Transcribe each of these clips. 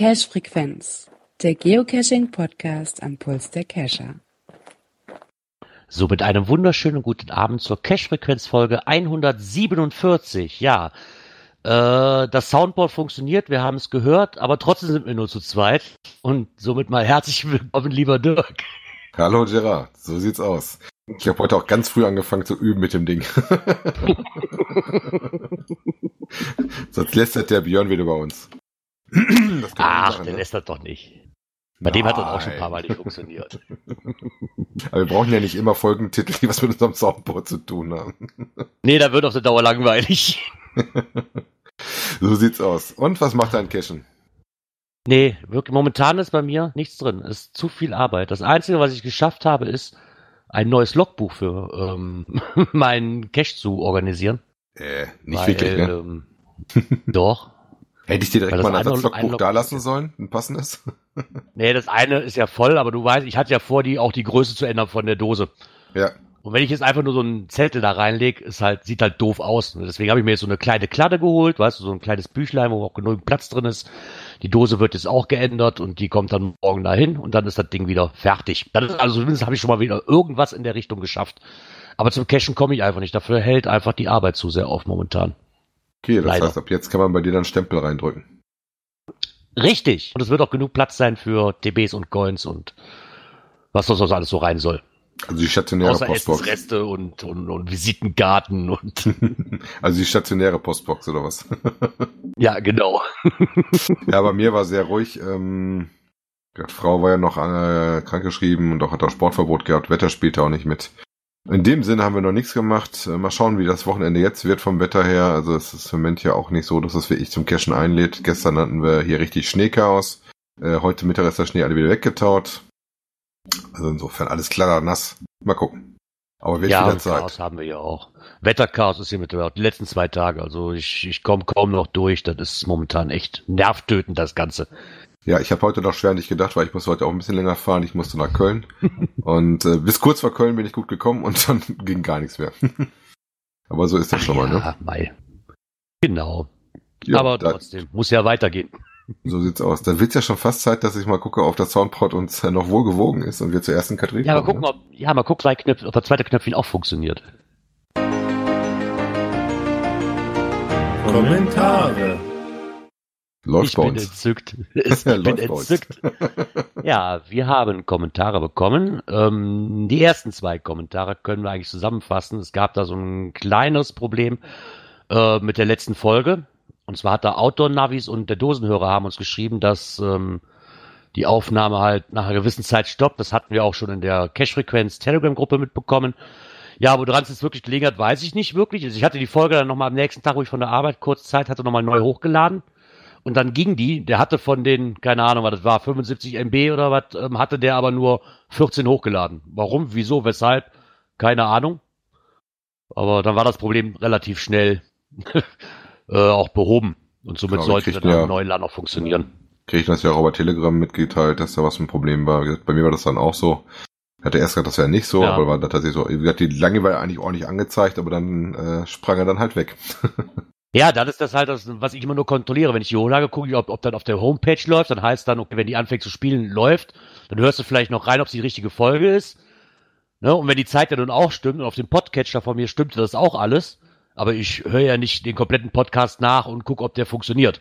Cache Frequenz, der Geocaching Podcast am Puls der Cacher. So, mit einem wunderschönen guten Abend zur Cache Frequenz Folge 147. Ja, äh, das Soundboard funktioniert, wir haben es gehört, aber trotzdem sind wir nur zu zweit. Und somit mal herzlich willkommen, lieber Dirk. Hallo Gerard, so sieht's aus. Ich habe heute auch ganz früh angefangen zu üben mit dem Ding. Sonst lästert der Björn wieder bei uns. Ach, machen, der ne? lästert doch nicht. Bei Nein. dem hat das auch schon ein paar Mal nicht funktioniert. Aber wir brauchen ja nicht immer Folgentitel, die was mit unserem Soundboard zu tun haben. Nee, da wird auf der Dauer langweilig. so sieht's aus. Und was macht dein Cashen? Nee, wirklich, momentan ist bei mir nichts drin. Es ist zu viel Arbeit. Das Einzige, was ich geschafft habe, ist, ein neues Logbuch für ähm, meinen Cache zu organisieren. Äh, nicht Weil, wirklich, ne? Ähm, doch. Hätte ich dir direkt mal ein Ersatzlogbuch da lassen sollen? Ein passendes? nee, das eine ist ja voll, aber du weißt, ich hatte ja vor, die auch die Größe zu ändern von der Dose. Ja. Und wenn ich jetzt einfach nur so einen Zettel da reinlege, ist halt, sieht halt doof aus. Deswegen habe ich mir jetzt so eine kleine Kladde geholt, weißt du, so ein kleines Büchlein, wo auch genug Platz drin ist. Die Dose wird jetzt auch geändert und die kommt dann morgen dahin und dann ist das Ding wieder fertig. Dann ist, also zumindest habe ich schon mal wieder irgendwas in der Richtung geschafft. Aber zum Cashen komme ich einfach nicht. Dafür hält einfach die Arbeit zu sehr auf momentan. Okay, das Leider. heißt, ab jetzt kann man bei dir dann Stempel reindrücken. Richtig. Und es wird auch genug Platz sein für TBs und Coins und was das alles so rein soll. Also die stationäre Außer Postbox. Reste und, und, und Visitengarten und. also die stationäre Postbox oder was? ja, genau. ja, bei mir war sehr ruhig. Ähm, die Frau war ja noch äh, krankgeschrieben und auch hat auch Sportverbot gehabt. Wetter spielte auch nicht mit. In dem Sinne haben wir noch nichts gemacht. Äh, mal schauen, wie das Wochenende jetzt wird vom Wetter her. Also es ist im Moment ja auch nicht so, dass es wirklich zum Cashen einlädt. Gestern hatten wir hier richtig Schneechaos. Äh, heute Mittag ist der Schnee alle wieder weggetaut. Also insofern alles klar nass. Mal gucken. Aber wird ja, wieder Zeit. Chaos haben wir ja auch. Wetterchaos ist hier mit die letzten zwei Tage. Also ich, ich komme kaum noch durch. Das ist momentan echt nervtötend, das Ganze. Ja, ich habe heute noch schwer nicht gedacht, weil ich muss heute auch ein bisschen länger fahren. Ich musste nach Köln. und äh, bis kurz vor Köln bin ich gut gekommen und dann ging gar nichts mehr. Aber so ist das Ach schon ja, mal, ne? Mai. Genau. Ja, Aber trotzdem, muss ja weitergehen. So sieht's aus. Dann wird's ja schon fast Zeit, dass ich mal gucke, ob das Soundpod uns noch wohl gewogen ist und wir zur ersten Kategorie Ja, mal gucken, ne? ob, ja, mal gucken, ob der zweite Knöpfchen auch funktioniert. Kommentare. Läuft ich bin entzückt. Ich bin entzückt. ja, wir haben Kommentare bekommen. Ähm, die ersten zwei Kommentare können wir eigentlich zusammenfassen. Es gab da so ein kleines Problem äh, mit der letzten Folge. Und zwar hat der Outdoor-Navis und der Dosenhörer haben uns geschrieben, dass ähm, die Aufnahme halt nach einer gewissen Zeit stoppt. Das hatten wir auch schon in der Cache-Frequenz Telegram-Gruppe mitbekommen. Ja, woran es jetzt wirklich gelegen hat, weiß ich nicht wirklich. Also ich hatte die Folge dann nochmal am nächsten Tag, wo ich von der Arbeit kurz Zeit hatte, nochmal neu hochgeladen. Und dann ging die, der hatte von den, keine Ahnung, was das war, 75 MB oder was, ähm, hatte der aber nur 14 hochgeladen. Warum, wieso, weshalb, keine Ahnung. Aber dann war das Problem relativ schnell äh, auch behoben. Und somit genau, sollte dann ja, Neuland auch funktionieren. Krieg ich das ja auch über Telegram mitgeteilt, dass da was ein Problem war. Bei mir war das dann auch so. Ich hatte erst gesagt, das wäre nicht so, ja. aber war tatsächlich so. Wie gesagt, die Langeweile eigentlich ordentlich angezeigt, aber dann äh, sprang er dann halt weg. Ja, dann ist das halt das, was ich immer nur kontrolliere. Wenn ich die Hochlage gucke, ob, ob dann auf der Homepage läuft, dann heißt dann, okay, wenn die anfängt zu spielen, läuft, dann hörst du vielleicht noch rein, ob es die richtige Folge ist. Ne? Und wenn die Zeit ja nun auch stimmt und auf dem Podcatcher von mir stimmte das auch alles, aber ich höre ja nicht den kompletten Podcast nach und gucke, ob der funktioniert,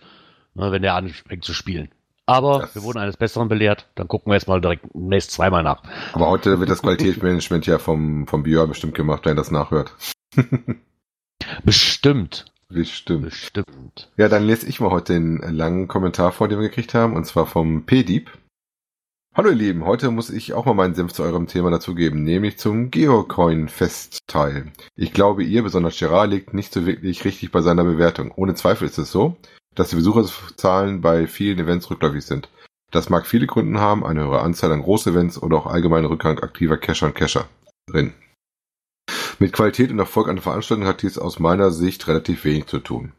ne, wenn der anfängt zu spielen. Aber das wir wurden eines Besseren belehrt, dann gucken wir jetzt mal direkt nächst zweimal nach. Aber heute wird das Qualitätsmanagement ja vom, vom Björn bestimmt gemacht, wenn das nachhört. bestimmt. Bestimmt. Bestimmt. Ja, dann lese ich mal heute den langen Kommentar vor, den wir gekriegt haben, und zwar vom P-Dieb. Hallo ihr Lieben, heute muss ich auch mal meinen Senf zu eurem Thema dazugeben, nämlich zum Geocoin-Festteil. Ich glaube, ihr, besonders Gerard, liegt nicht so wirklich richtig bei seiner Bewertung. Ohne Zweifel ist es so, dass die Besucherzahlen bei vielen Events rückläufig sind. Das mag viele Gründe haben, eine höhere Anzahl an Großevents oder auch allgemeine Rückgang aktiver Cacher und Cacher drin. Mit Qualität und Erfolg einer Veranstaltung hat dies aus meiner Sicht relativ wenig zu tun.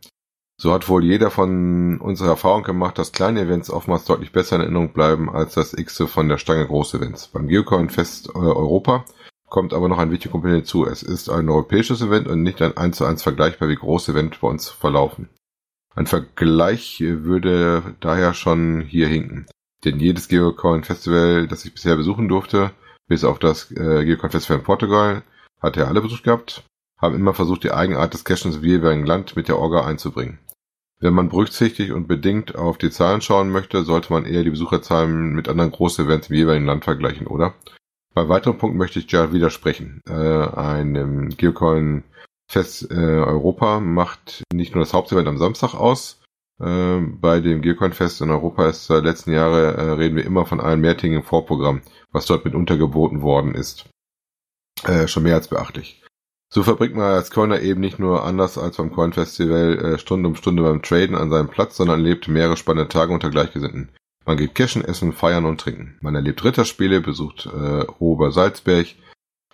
So hat wohl jeder von unserer Erfahrung gemacht, dass kleine Events oftmals deutlich besser in Erinnerung bleiben als das X von der Stange große Events. Beim Geocoin Fest äh, Europa kommt aber noch ein wichtiger Komponent hinzu. Es ist ein europäisches Event und nicht ein 1 zu 1 vergleichbar wie große Event bei uns verlaufen. Ein Vergleich würde daher schon hier hinken. Denn jedes Geocoin Festival, das ich bisher besuchen durfte, bis auf das äh, Geocoin Festival in Portugal, hat er alle besucht gehabt, haben immer versucht, die Eigenart des Cachens im jeweiligen Land mit der Orga einzubringen. Wenn man berücksichtigt und bedingt auf die Zahlen schauen möchte, sollte man eher die Besucherzahlen mit anderen großen Events im jeweiligen Land vergleichen, oder? Bei weiteren Punkten möchte ich ja widersprechen. Äh, einem Geocoin Fest äh, Europa macht nicht nur das Hauptevent am Samstag aus. Äh, bei dem Geocoin Fest in Europa ist seit letzten Jahren äh, reden wir immer von einem mehrtägigen Vorprogramm, was dort mit untergeboten worden ist. Äh, schon mehr als beachtlich. So verbringt man als Coiner eben nicht nur anders als beim Coin Festival äh, Stunde um Stunde beim Traden an seinem Platz, sondern erlebt mehrere spannende Tage unter Gleichgesinnten. Man geht cashen, essen, feiern und trinken. Man erlebt Ritterspiele, besucht äh, Ober Salzberg,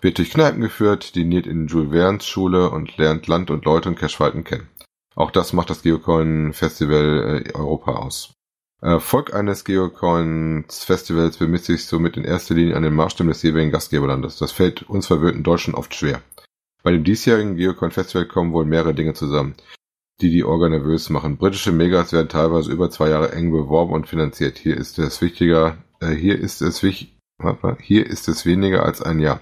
wird durch Kneipen geführt, diniert in Jules Verne's Schule und lernt Land und Leute und Cashverhalten kennen. Auch das macht das Geocoin Festival äh, Europa aus. Erfolg eines Geocoins Festivals bemisst sich somit in erster Linie an den Maßstäben des jeweiligen Gastgeberlandes. Das fällt uns verwöhnten Deutschen oft schwer. Bei dem diesjährigen Geocoin Festival kommen wohl mehrere Dinge zusammen, die die Orga nervös machen. Britische Megas werden teilweise über zwei Jahre eng beworben und finanziert. Hier ist es wichtiger, äh, hier ist es wichtig, hier ist es weniger als ein Jahr.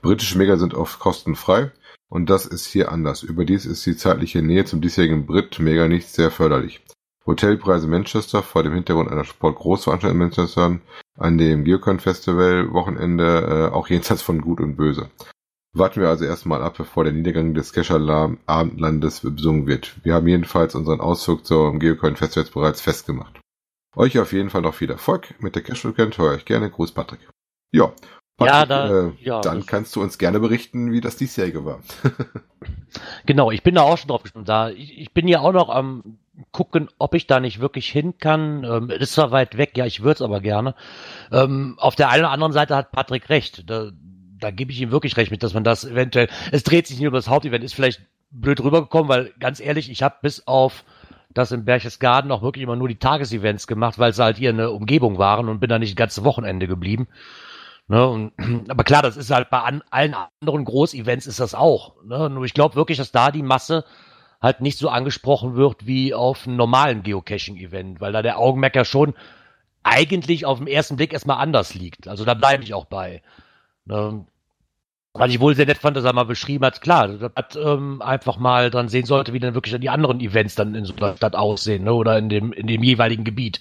Britische Mega sind oft kostenfrei und das ist hier anders. Überdies ist die zeitliche Nähe zum diesjährigen Brit Mega nicht sehr förderlich. Hotelpreise Manchester vor dem Hintergrund einer Sportgroßveranstaltung in Manchester an dem Geocon Festival Wochenende äh, auch jenseits von Gut und Böse. Warten wir also erstmal ab, bevor der Niedergang des Kescher Abendlandes besungen wird. Wir haben jedenfalls unseren Ausflug zum Geocoin Festival bereits festgemacht. Euch auf jeden Fall noch viel Erfolg mit der Cash Weekend. Heuer euch gerne. Gruß Patrick. Ja. Patrick, ja, da, äh, ja, dann kannst du uns gerne berichten, wie das diesjährige war. genau, ich bin da auch schon drauf gespannt. Da, ich, ich bin ja auch noch am gucken, ob ich da nicht wirklich hin kann. Ähm, ist zwar weit weg, ja, ich würde es aber gerne. Ähm, auf der einen oder anderen Seite hat Patrick recht. Da, da gebe ich ihm wirklich recht mit, dass man das eventuell, es dreht sich nicht um das Hauptevent, ist vielleicht blöd rübergekommen, weil ganz ehrlich, ich habe bis auf das im Berchtesgaden auch wirklich immer nur die Tagesevents gemacht, weil sie halt hier eine Umgebung waren und bin da nicht das ganze Wochenende geblieben. Ne, und, aber klar, das ist halt bei an, allen anderen Großevents ist das auch. Ne? Nur ich glaube wirklich, dass da die Masse halt nicht so angesprochen wird wie auf einem normalen Geocaching-Event, weil da der Augenmerk ja schon eigentlich auf den ersten Blick erstmal anders liegt. Also da bleibe ich auch bei. Ne? Was ich wohl sehr nett fand, dass er mal beschrieben hat, klar, dass man ähm, einfach mal dann sehen sollte, wie dann wirklich die anderen Events dann in so einer Stadt aussehen, ne? oder in dem, in dem jeweiligen Gebiet.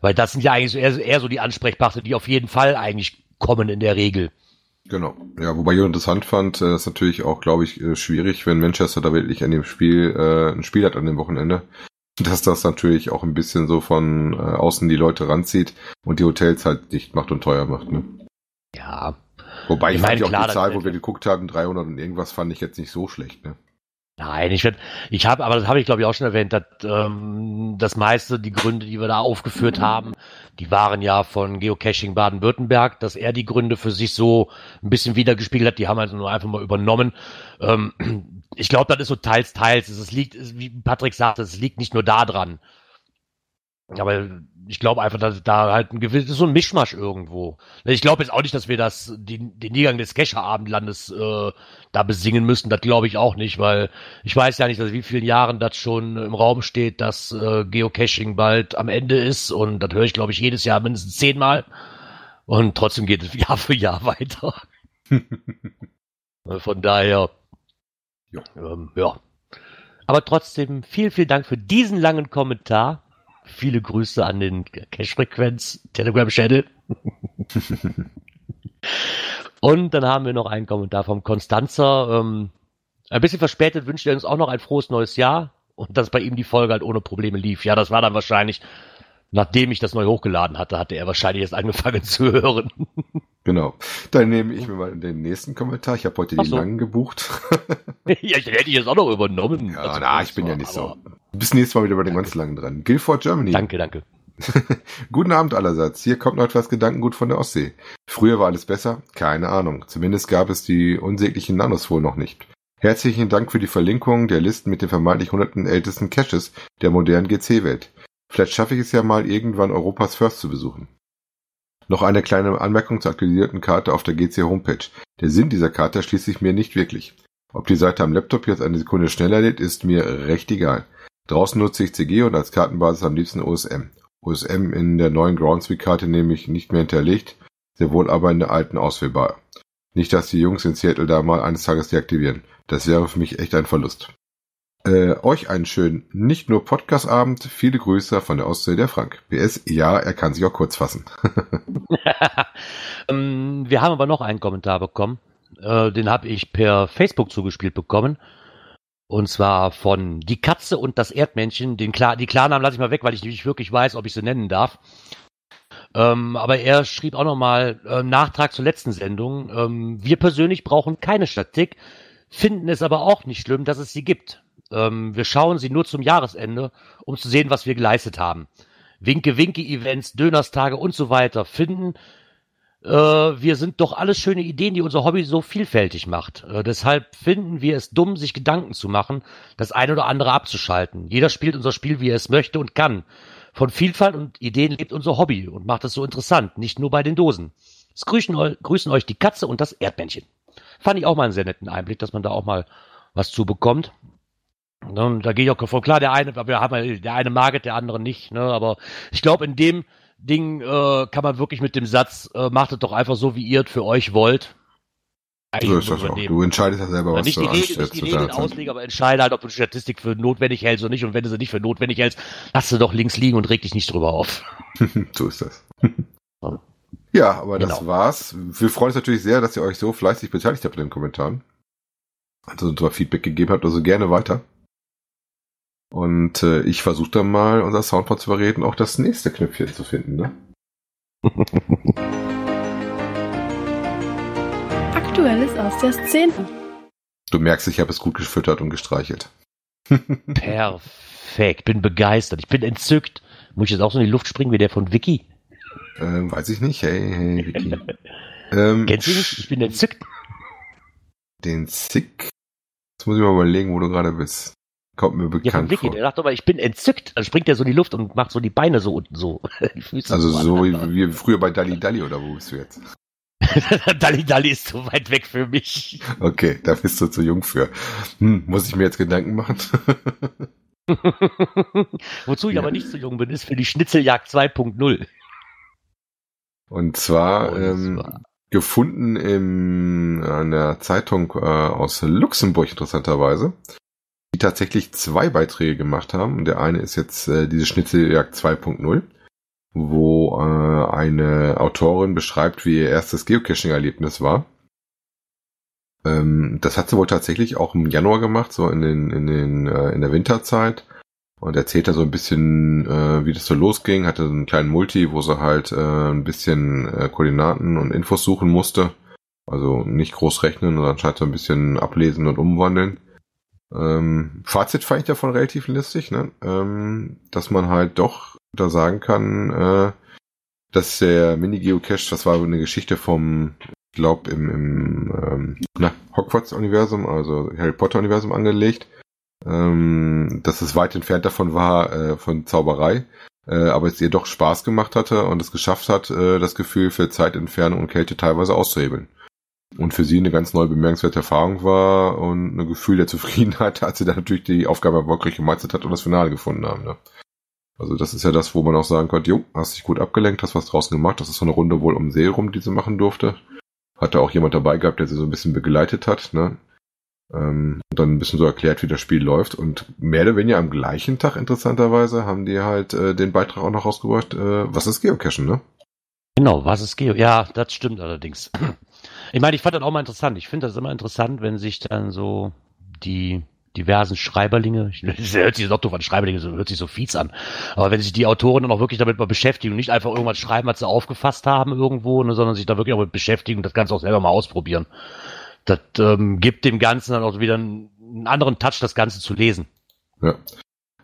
Weil das sind ja eigentlich so eher, eher so die Ansprechpartner, die auf jeden Fall eigentlich kommen in der Regel. Genau. Ja, wobei ich interessant fand, äh, ist natürlich auch, glaube ich, äh, schwierig, wenn Manchester da wirklich an dem Spiel äh, ein Spiel hat an dem Wochenende, dass das natürlich auch ein bisschen so von äh, außen die Leute ranzieht und die Hotels halt dicht macht und teuer macht. Ne? Ja, Wobei ich, ich meine, auch die Zahl, wo wir geguckt haben, 300 und irgendwas fand ich jetzt nicht so schlecht, ne? Nein, ich werde, ich habe, aber das habe ich glaube ich auch schon erwähnt, dass ähm, das meiste, die Gründe, die wir da aufgeführt haben, die waren ja von Geocaching Baden-Württemberg, dass er die Gründe für sich so ein bisschen wiedergespiegelt hat, die haben also nur einfach mal übernommen. Ähm, ich glaube, das ist so teils, teils. Es liegt, wie Patrick sagte, es liegt nicht nur da dran. Aber ich glaube einfach, dass da halt ein gewisses, so ein Mischmasch irgendwo. Ich glaube jetzt auch nicht, dass wir das, den, den Niedergang des Kescher-Abendlandes äh, da besingen müssen. Das glaube ich auch nicht, weil ich weiß ja nicht, dass wie vielen Jahren das schon im Raum steht, dass äh, Geocaching bald am Ende ist. Und das höre ich, glaube ich, jedes Jahr mindestens zehnmal. Und trotzdem geht es Jahr für Jahr weiter. Von daher, ja. Ähm, ja. Aber trotzdem, vielen, vielen Dank für diesen langen Kommentar viele Grüße an den Cash-Frequenz Telegram-Channel. Und dann haben wir noch einen Kommentar vom Konstanzer. Ähm, ein bisschen verspätet wünscht er uns auch noch ein frohes neues Jahr und dass bei ihm die Folge halt ohne Probleme lief. Ja, das war dann wahrscheinlich Nachdem ich das neu hochgeladen hatte, hatte er wahrscheinlich erst angefangen zu hören. Genau. Dann nehme ich mir mal den nächsten Kommentar. Ich habe heute Ach den so. langen gebucht. ja, den hätte ich jetzt auch noch übernommen. Ja, also, na, ich bin ja nicht so. Bis nächstes Mal wieder bei den ganz langen dran. Guilford Germany. Danke, danke. Guten Abend allerseits. Hier kommt noch etwas Gedankengut von der Ostsee. Früher war alles besser? Keine Ahnung. Zumindest gab es die unsäglichen Nanos wohl noch nicht. Herzlichen Dank für die Verlinkung der Listen mit den vermeintlich hunderten ältesten Caches der modernen GC-Welt. Vielleicht schaffe ich es ja mal irgendwann Europas First zu besuchen. Noch eine kleine Anmerkung zur aktualisierten Karte auf der GC Homepage. Der Sinn dieser Karte erschließt sich mir nicht wirklich. Ob die Seite am Laptop jetzt eine Sekunde schneller lädt, ist mir recht egal. Draußen nutze ich CG und als Kartenbasis am liebsten OSM. OSM in der neuen Groundspeak-Karte nämlich nicht mehr hinterlegt, sehr wohl aber in der alten auswählbar. Nicht, dass die Jungs in Seattle da mal eines Tages deaktivieren. Das wäre für mich echt ein Verlust. Äh, euch einen schönen, nicht nur Podcast-Abend. Viele Grüße von der Ostsee, der Frank. PS, ja, er kann sich auch kurz fassen. ähm, wir haben aber noch einen Kommentar bekommen. Äh, den habe ich per Facebook zugespielt bekommen. Und zwar von Die Katze und das Erdmännchen. Den Klar die Klarnamen lasse ich mal weg, weil ich nicht wirklich weiß, ob ich sie nennen darf. Ähm, aber er schrieb auch nochmal äh, Nachtrag zur letzten Sendung. Ähm, wir persönlich brauchen keine Statik, finden es aber auch nicht schlimm, dass es sie gibt. Ähm, wir schauen sie nur zum Jahresende, um zu sehen, was wir geleistet haben. Winke-Winke-Events, Dönerstage und so weiter finden. Äh, wir sind doch alles schöne Ideen, die unser Hobby so vielfältig macht. Äh, deshalb finden wir es dumm, sich Gedanken zu machen, das eine oder andere abzuschalten. Jeder spielt unser Spiel, wie er es möchte und kann. Von Vielfalt und Ideen lebt unser Hobby und macht es so interessant, nicht nur bei den Dosen. Es grüßen, grüßen euch die Katze und das Erdmännchen. Fand ich auch mal einen sehr netten Einblick, dass man da auch mal was zu bekommt. Ne, da gehe ich auch voll klar, der eine, wir haben der eine mag der andere nicht, ne? Aber ich glaube, in dem Ding äh, kann man wirklich mit dem Satz, äh, macht es doch einfach so, wie ihr es für euch wollt. So ist das auch. Du entscheidest ja selber, was nicht du die Regel, nicht die Regeln auslegen, aber entscheide halt, ob du die Statistik für notwendig hältst oder nicht. Und wenn du sie nicht für notwendig hältst, lass sie doch links liegen und reg dich nicht drüber auf. so ist das. ja, aber genau. das war's. Wir freuen uns natürlich sehr, dass ihr euch so fleißig beteiligt habt in den Kommentaren. Also uns mal Feedback gegeben habt, also gerne weiter. Und äh, ich versuche dann mal, unser Soundboard zu überreden, auch das nächste Knöpfchen zu finden, ne? Aktuelles aus der Szene. Du merkst, ich habe es gut gefüttert und gestreichelt. Perfekt, bin begeistert, ich bin entzückt. Muss ich jetzt auch so in die Luft springen wie der von Vicky? Ähm, weiß ich nicht. Hey, hey, Vicky. ähm, Kennst du mich? Ich bin entzückt. Den Zick. Jetzt muss ich mal überlegen, wo du gerade bist. Kommt mir bekannt ja, Vicky, vor. Der sagt aber, ich bin entzückt. Dann springt er so in die Luft und macht so die Beine so unten so. also so wie, wie früher bei Dalli Dalli oder wo bist du jetzt? Dalli Dalli ist zu weit weg für mich. Okay, da bist du zu jung für. Hm, muss ich mir jetzt Gedanken machen? Wozu ich ja. aber nicht zu jung bin, ist für die Schnitzeljagd 2.0. Und zwar, Und ähm, gefunden in einer Zeitung äh, aus Luxemburg interessanterweise die tatsächlich zwei Beiträge gemacht haben. Der eine ist jetzt äh, diese Schnitzeljagd 2.0, wo äh, eine Autorin beschreibt, wie ihr erstes Geocaching-Erlebnis war. Ähm, das hat sie wohl tatsächlich auch im Januar gemacht, so in den in den äh, in der Winterzeit. Und erzählt da so ein bisschen, äh, wie das so losging. Hatte so einen kleinen Multi, wo sie halt äh, ein bisschen äh, Koordinaten und Infos suchen musste. Also nicht groß rechnen, sondern anscheinend so ein bisschen ablesen und umwandeln. Ähm, Fazit fand ich davon relativ listig, ne? ähm, dass man halt doch da sagen kann, äh, dass der Mini-Geocache, das war eine Geschichte vom, ich glaube, im, im ähm, Hogwarts-Universum, also Harry Potter-Universum angelegt, ähm, dass es weit entfernt davon war, äh, von Zauberei, äh, aber es ihr doch Spaß gemacht hatte und es geschafft hat, äh, das Gefühl für Zeitentfernung und Kälte teilweise auszuhebeln und für sie eine ganz neue bemerkenswerte Erfahrung war und ein Gefühl der Zufriedenheit, als sie dann natürlich die Aufgabe erfolgreich gemeistert hat und das Finale gefunden haben. Ne? Also das ist ja das, wo man auch sagen konnte, jo, hast dich gut abgelenkt, hast was draußen gemacht. Das ist so eine Runde wohl um See rum, die sie machen durfte. Hatte auch jemand dabei gehabt, der sie so ein bisschen begleitet hat, ne? Ähm, und dann ein bisschen so erklärt, wie das Spiel läuft. Und mehr oder weniger am gleichen Tag, interessanterweise, haben die halt äh, den Beitrag auch noch rausgebracht, äh, was ist Geocachen, ne? Genau, was ist Geo? Ja, das stimmt allerdings. Ich meine, ich fand das auch mal interessant. Ich finde das immer interessant, wenn sich dann so die diversen Schreiberlinge, das hört sich so doof an, Schreiberlinge, so, hört sich so fies an, aber wenn sich die Autoren dann auch wirklich damit mal beschäftigen und nicht einfach irgendwas schreiben, was sie aufgefasst haben irgendwo, ne, sondern sich da wirklich auch mit beschäftigen und das Ganze auch selber mal ausprobieren. Das ähm, gibt dem Ganzen dann auch wieder einen, einen anderen Touch, das Ganze zu lesen. Ja.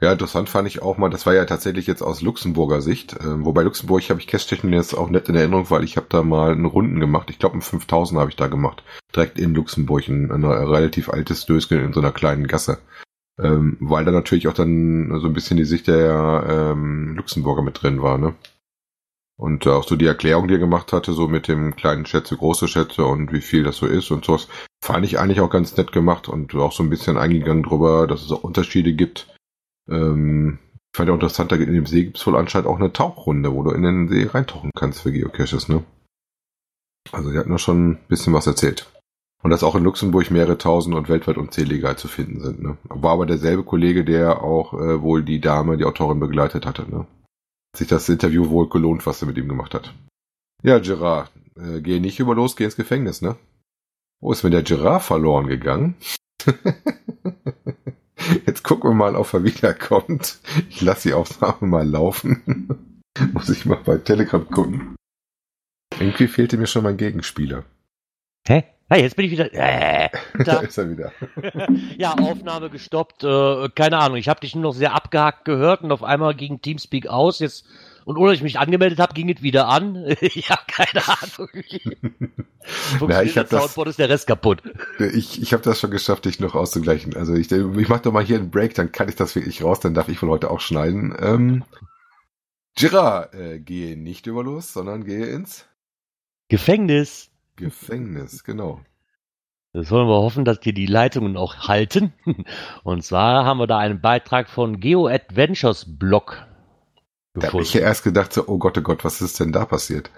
Ja, interessant fand ich auch mal, das war ja tatsächlich jetzt aus Luxemburger Sicht, äh, wobei Luxemburg habe ich Cash-Technik jetzt auch nett in Erinnerung, weil ich habe da mal eine Runden gemacht, ich glaube ein 5000 habe ich da gemacht, direkt in Luxemburg, ein, ein relativ altes Döskel in so einer kleinen Gasse. Ähm, weil da natürlich auch dann so ein bisschen die Sicht der ähm, Luxemburger mit drin war, ne? Und auch so die Erklärung, die er gemacht hatte, so mit dem kleinen Schätze, große Schätze und wie viel das so ist und sowas, fand ich eigentlich auch ganz nett gemacht und auch so ein bisschen eingegangen drüber, dass es auch Unterschiede gibt Ähm, ich fand ja interessant, da in dem See gibt es wohl anscheinend auch eine Tauchrunde, wo du in den See reintauchen kannst für Geocaches, ne? Also die hatten da schon ein bisschen was erzählt. Und dass auch in Luxemburg mehrere tausend und weltweit unzählige zu finden sind. Ne? War aber derselbe Kollege, der auch äh, wohl die Dame, die Autorin begleitet hatte. Ne? sich das Interview wohl gelohnt, was er mit ihm gemacht hat. Ja, Gerard, äh, geh nicht über los, geh ins Gefängnis, ne? Wo ist mir der Gerard verloren gegangen? Jetzt gucken wir mal, ob er wiederkommt. Ich lasse die Aufnahme mal laufen. Muss ich mal bei Telegram gucken. Irgendwie fehlte mir schon mein Gegenspieler. Hä? Ah, jetzt bin ich wieder. Äh, da. da ist er wieder. ja, Aufnahme gestoppt. Äh, keine Ahnung. Ich habe dich nur noch sehr abgehackt gehört und auf einmal ging Teamspeak aus. Jetzt und ohne dass ich mich angemeldet habe, ging es wieder an. ja, keine Ahnung. Na, ich das Soundboard ist der Rest kaputt. Ich, ich habe das schon geschafft, dich noch auszugleichen. Also ich, ich mache doch mal hier einen Break, dann kann ich das wirklich raus, dann darf ich wohl heute auch schneiden. Ähm, Girard, äh, gehe nicht über los, sondern gehe ins Gefängnis. Gefängnis, genau. Das wollen wir hoffen, dass dir die Leitungen auch halten. Und zwar haben wir da einen Beitrag von Geo Adventures Blog. Da habe ich ja erst gedacht, so, oh Gott, oh Gott, was ist denn da passiert?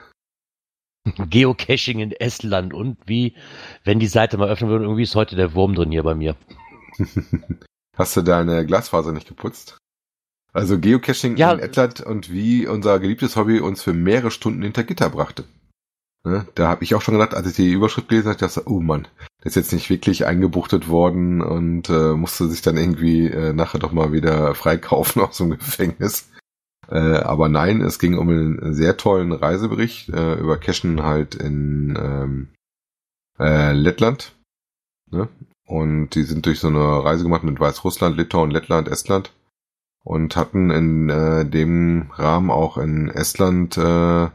Geocaching in Estland und wie, wenn die Seite mal öffnen würde, irgendwie ist heute der Wurm drin hier bei mir. Hast du deine Glasfaser nicht geputzt? Also Geocaching ja, in Estland und wie unser geliebtes Hobby uns für mehrere Stunden hinter Gitter brachte. Ne? Da habe ich auch schon gedacht, als ich die Überschrift gelesen habe, dachte oh Mann, der ist jetzt nicht wirklich eingebuchtet worden und äh, musste sich dann irgendwie äh, nachher doch mal wieder freikaufen aus dem Gefängnis. Äh, aber nein, es ging um einen sehr tollen Reisebericht äh, über Cashen halt in ähm, äh, Lettland. Ne? Und die sind durch so eine Reise gemacht mit Weißrussland, Litauen, Lettland, Estland und hatten in äh, dem Rahmen auch in Estland äh,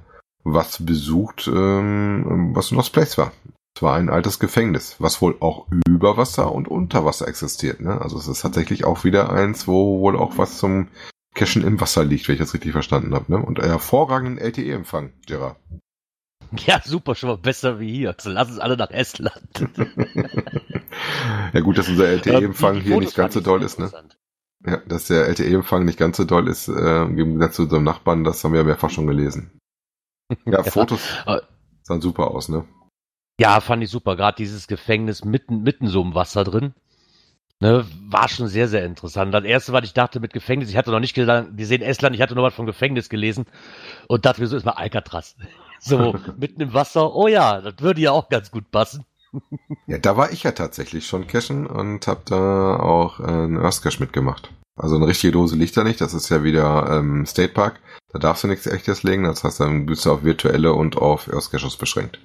was besucht, ähm, was Lost Place war. Es war ein altes Gefängnis, was wohl auch über Wasser und unter Wasser existiert. Ne? Also es ist tatsächlich auch wieder eins, wo wohl auch was zum Cashen im Wasser liegt, wenn ich das richtig verstanden habe. Ne? Und hervorragenden LTE-Empfang, Gerard. Ja, super, schon mal besser wie hier. Also lass uns alle nach Estland. ja gut, dass unser LTE-Empfang hier nicht ganz so doll ist, ne? Ja, dass der LTE-Empfang nicht ganz so doll ist, äh, im Gegensatz zu unserem Nachbarn, das haben wir ja mehrfach schon gelesen. Ja, Fotos sahen super aus, ne? Ja, fand ich super. Gerade dieses Gefängnis mitten, mitten so im Wasser drin. Ne, war schon sehr, sehr interessant. Das erste, was ich dachte mit Gefängnis, ich hatte noch nicht gesehen Estland, ich hatte nur was vom Gefängnis gelesen und dachte mir so, ist mal Alcatraz. So, mitten im Wasser, oh ja, das würde ja auch ganz gut passen. Ja, da war ich ja tatsächlich schon cashen und hab da auch einen Earth Cache mitgemacht. Also eine richtige Dose liegt da nicht, das ist ja wieder ähm, State Park. Da darfst du nichts echtes legen, das heißt, dann bist du auf virtuelle und auf Earth Caches beschränkt.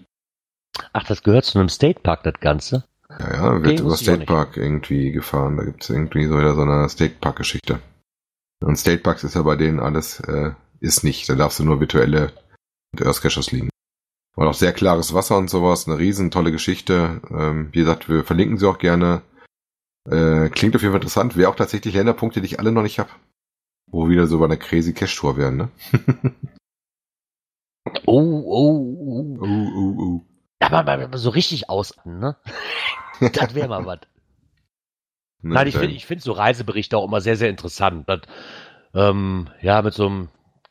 Ach, das gehört zu einem State Park, das Ganze? Ja, ja, wird über State Park irgendwie gefahren. Da gibt's irgendwie so wieder so eine State Park Geschichte. Und State Parks ist ja bei denen alles, äh, ist nicht. Da darfst du nur virtuelle Earth Caches liegen. Und auch sehr klares Wasser und sowas, eine riesen tolle Geschichte. Ähm, wie gesagt, wir verlinken sie auch gerne. Äh, klingt auf jeden Fall interessant. Wäre auch tatsächlich Länderpunkte, die ich alle noch nicht habe. Wo wir wieder so bei einer Crazy Cash Tour wären, ne? oh, oh, oh. Oh, oh, oh. Aber mal so richtig aus, ne? das wäre mal was. Ne, Nein, ich finde ich find so Reiseberichte auch immer sehr, sehr interessant. Das, ähm, ja, mit so einem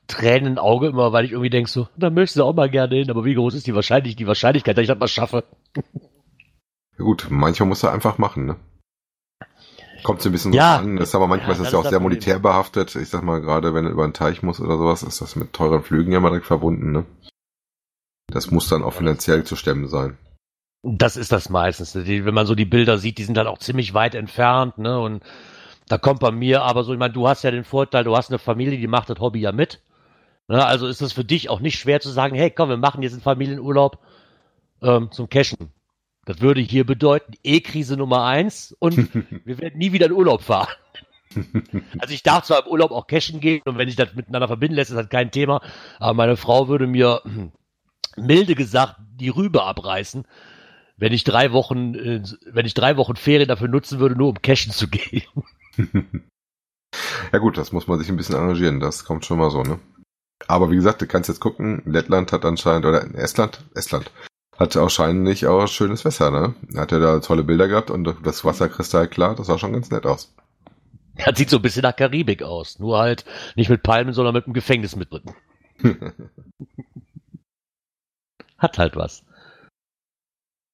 Tränenauge immer, weil ich irgendwie denke so, da möchtest du auch mal gerne hin, aber wie groß ist die Wahrscheinlichkeit, die Wahrscheinlichkeit, dass ich das mal schaffe? Ja gut, manchmal muss er einfach machen, ne? Kommt so ein bisschen ja, an. Das ist aber manchmal ja, ist das ja auch sehr monetär behaftet. Ich sag mal, gerade wenn er über einen Teich muss oder sowas, ist das mit teuren Flügen ja mal direkt verbunden, ne? Das muss dann auch finanziell zu stemmen sein. Das ist das meistens. wenn man so die Bilder sieht, die sind dann auch ziemlich weit entfernt, ne? Und da kommt bei mir aber so, ich meine, du hast ja den Vorteil, du hast eine Familie, die macht das Hobby ja mit. Ne? Also ist es für dich auch nicht schwer zu sagen, hey, komm, wir machen jetzt einen Familienurlaub ähm, zum Cashen. Das würde hier bedeuten, E-Krise Nummer eins und wir werden nie wieder in Urlaub fahren. Also ich darf zwar im Urlaub auch cashen gehen und wenn sich das miteinander verbinden lässt, ist das kein Thema. Aber meine Frau würde mir milde gesagt die Rübe abreißen, wenn ich drei Wochen, äh, wenn ich drei Wochen Ferien dafür nutzen würde, nur um cashen zu gehen. ja gut, das muss man sich ein bisschen arrangieren. Das kommt schon mal so, ne? Aber wie gesagt, du kannst jetzt gucken, Lettland hat anscheinend, oder Estland, Estland, hat wahrscheinlich auch schönes Wasser, ne? Hat ja da tolle Bilder gehabt und das Wasser kristallklar, das sah schon ganz nett aus. Das sieht so ein bisschen nach Karibik aus. Nur halt nicht mit Palmen, sondern mit einem Gefängnis mit drin. Hat halt was.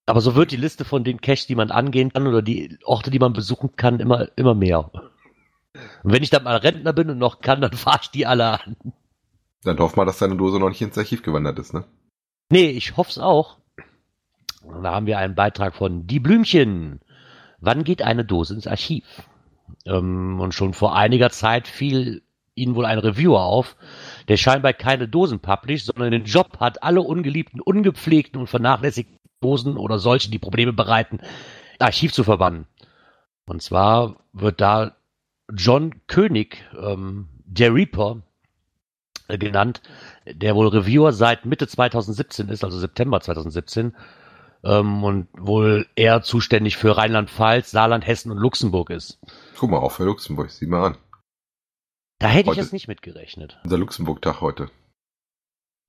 Aber so wird die Liste von den Caches, die man angehen kann oder die Orte, die man besuchen kann, immer, immer mehr. Und wenn ich dann mal Rentner bin und noch kann, dann fahre ich die alle an. Dann hoff mal, dass deine Dose noch nicht ins Archiv gewandert ist, ne? Nee, ich hoff's auch. Da haben wir einen Beitrag von Die Blümchen. Wann geht eine Dose ins Archiv? Ähm, und schon vor einiger Zeit fiel ihnen wohl ein Reviewer auf, der scheinbar keine Dosen publisht, sondern den Job hat, alle ungeliebten, ungepflegten und vernachlässigten Dosen oder solche, die Probleme bereiten, Archiv zu verbannen. Und zwar wird da John König, ähm, der Reaper, äh, genannt, der wohl Reviewer seit Mitte 2017 ist, also September 2017, ähm, und wohl eher zuständig für Rheinland-Pfalz, Saarland, Hessen und Luxemburg ist. Guck mal, auch für Luxemburg, sieh mal an. Da hätte heute ich jetzt nicht mitgerechnet. Unser Luxemburg-Tag heute.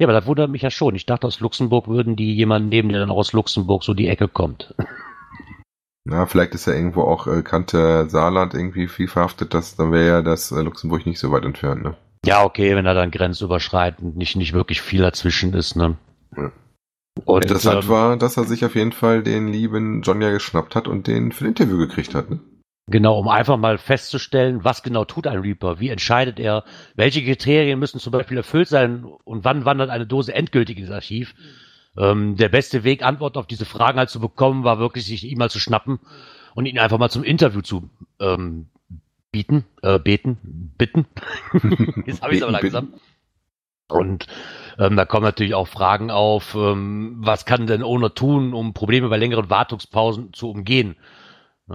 Ja, aber das wundert mich ja schon. Ich dachte, aus Luxemburg würden die jemanden nehmen, der dann auch aus Luxemburg so die Ecke kommt. Na, vielleicht ist ja irgendwo auch äh, Kante Saarland irgendwie viel verhaftet, das, dann wäre ja das äh, Luxemburg nicht so weit entfernt, ne? Ja, okay, wenn da dann grenzüberschreitend nicht, nicht wirklich viel dazwischen ist, ne? Ja. Und, Interessant ähm, war, dass er sich auf jeden Fall den lieben John ja geschnappt hat und den für ein Interview gekriegt hat, ne? Genau, um einfach mal festzustellen, was genau tut ein Reaper, wie entscheidet er, welche Kriterien müssen zum Beispiel erfüllt sein und wann wandert eine Dose endgültig ins Archiv. Ähm, der beste Weg, Antworten auf diese Fragen halt zu bekommen, war wirklich, sich ihn mal zu schnappen und ihn einfach mal zum Interview zu ähm, bieten, äh, beten, bitten. Jetzt habe ich es aber langsam. Bitten. Und ähm, da kommen natürlich auch Fragen auf, ähm, was kann denn Owner tun, um Probleme bei längeren Wartungspausen zu umgehen?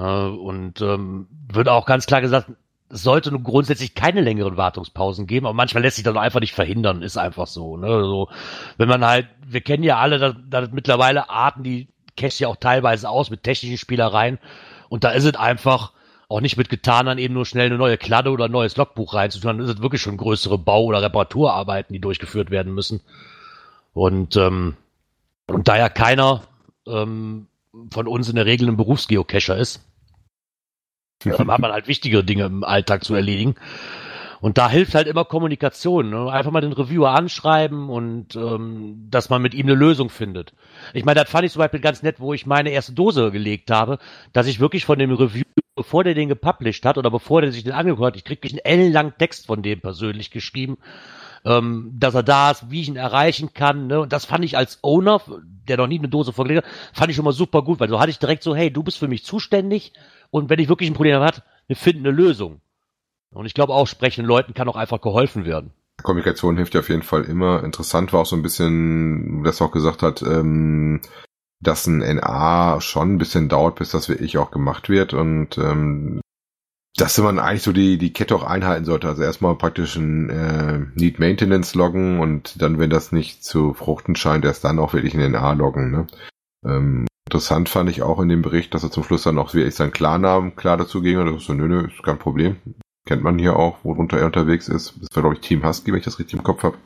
Und ähm, wird auch ganz klar gesagt, es sollte nun grundsätzlich keine längeren Wartungspausen geben, aber manchmal lässt sich das einfach nicht verhindern, ist einfach so. Ne? So, wenn man halt, wir kennen ja alle, dass, dass mittlerweile Arten, die cash ja auch teilweise aus mit technischen Spielereien und da ist es einfach auch nicht mit getan, dann eben nur schnell eine neue Kladde oder ein neues Logbuch reinzutun, dann ist es wirklich schon größere Bau- oder Reparaturarbeiten, die durchgeführt werden müssen. Und, ähm, und da ja keiner ähm, von uns in der Regel ein Berufsgeocacher ist, hat man halt wichtigere Dinge im Alltag zu erledigen. Und da hilft halt immer Kommunikation. Ne? Einfach mal den Reviewer anschreiben und ähm, dass man mit ihm eine Lösung findet. Ich meine, das fand ich zum Beispiel ganz nett, wo ich meine erste Dose gelegt habe, dass ich wirklich von dem Review, bevor der den gepublished hat oder bevor der sich den angehört hat, ich krieg einen ellenlangen Text von dem persönlich geschrieben, ähm, dass er da ist, wie ich ihn erreichen kann. Ne? Und das fand ich als Owner, der noch nie eine Dose vorgelegt hat, fand ich schon mal super gut, weil so hatte ich direkt so, hey, du bist für mich zuständig und wenn ich wirklich ein Problem habe, wir finden eine Lösung. Und ich glaube auch, sprechenden Leuten kann auch einfach geholfen werden. Kommunikation hilft ja auf jeden Fall immer. Interessant war auch so ein bisschen, das auch gesagt hat, ähm, dass ein NA schon ein bisschen dauert, bis das wirklich auch gemacht wird und ähm, dass man eigentlich so die, die Kette auch einhalten sollte. Also erstmal praktisch ein äh, Need Maintenance loggen und dann, wenn das nicht zu fruchten scheint, erst dann auch wirklich in den A loggen. Ne? Ähm, interessant fand ich auch in dem Bericht, dass er zum Schluss dann auch wirklich seinen Klarnamen klar dazu ging. Und das ist so, nö, nö, ist kein Problem. Kennt man hier auch, worunter er unterwegs ist. Das war, glaube ich, Team Husky, wenn ich das richtig im Kopf habe.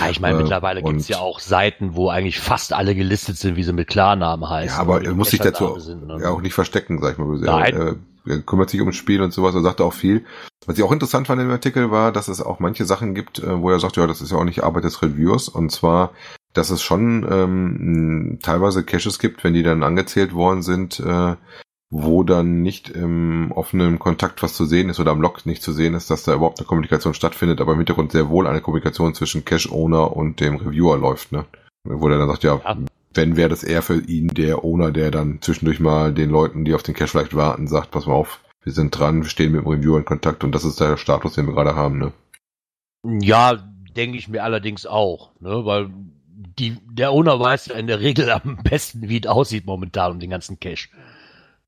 Ja, ich meine, äh, mittlerweile gibt es ja auch Seiten, wo eigentlich fast alle gelistet sind, wie sie mit Klarnamen heißen. Ja, aber er muss sich dazu sind, ne? ja, auch nicht verstecken, sag ich mal. Nein. Er kümmert sich ums Spiel und sowas, er sagt auch viel. Was ich auch interessant fand im Artikel war, dass es auch manche Sachen gibt, äh, wo er sagt, ja, das ist ja auch nicht Arbeit des Reviewers. Und zwar, dass es schon ähm, teilweise Caches gibt, wenn die dann angezählt worden sind, äh, wo dann nicht im offenen Kontakt was zu sehen ist oder am Log nicht zu sehen ist, dass da überhaupt eine Kommunikation stattfindet, aber im Hintergrund sehr wohl eine Kommunikation zwischen Cache-Owner und dem Reviewer läuft, ne? Wo der dann sagt, ja, ja. Wenn wäre das eher für ihn der Owner, der dann zwischendurch mal den Leuten, die auf den Cache vielleicht warten, sagt, pass mal auf, wir sind dran, wir stehen mit dem Reviewer in Kontakt und das ist der Status, den wir gerade haben, ne? Ja, denke ich mir allerdings auch, ne? Weil die, der Owner weiß ja in der Regel am besten, wie es aussieht momentan um den ganzen Cache.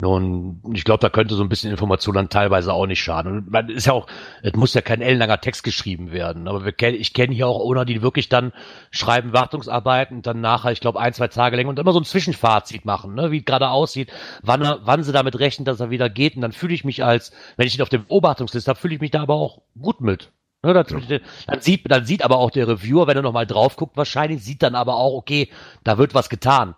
Und ich glaube, da könnte so ein bisschen Information dann teilweise auch nicht schaden. Und man ist ja auch, es muss ja kein ellenlanger Text geschrieben werden. Aber wir kennen, ich kenne hier auch Owner, die wirklich dann schreiben Wartungsarbeiten und dann nachher, ich glaube, ein, zwei Tage länger und immer so ein Zwischenfazit machen, ne, wie es gerade aussieht, wann, er, wann sie damit rechnen, dass er wieder geht. Und dann fühle ich mich als, wenn ich ihn auf der Beobachtungsliste habe, fühle ich mich da aber auch gut mit. Ne, das, ja. Dann sieht, dann sieht aber auch der Reviewer, wenn er nochmal drauf guckt, wahrscheinlich, sieht dann aber auch, okay, da wird was getan.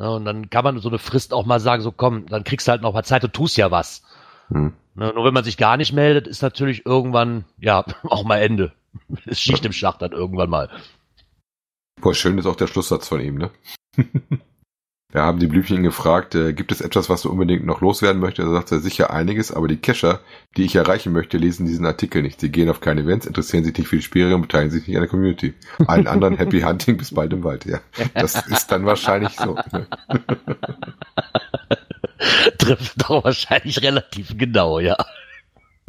Ja, und dann kann man so eine Frist auch mal sagen, so komm, dann kriegst du halt noch mal Zeit, du tust ja was. Hm. Ne, nur wenn man sich gar nicht meldet, ist natürlich irgendwann, ja, auch mal Ende. Ist Schicht im Schacht dann irgendwann mal. Boah, schön ist auch der Schlusssatz von ihm, ne? Wir haben die Blümchen gefragt, äh, gibt es etwas, was du unbedingt noch loswerden möchtest? Da sagt er sicher einiges, aber die Cacher, die ich erreichen möchte, lesen diesen Artikel nicht. Sie gehen auf keine Events, interessieren sich nicht für die Spiele und beteiligen sich nicht an der Community. Allen anderen Happy Hunting bis bald im Wald, ja. Das ist dann wahrscheinlich so. Ne? Trifft doch wahrscheinlich relativ genau, ja.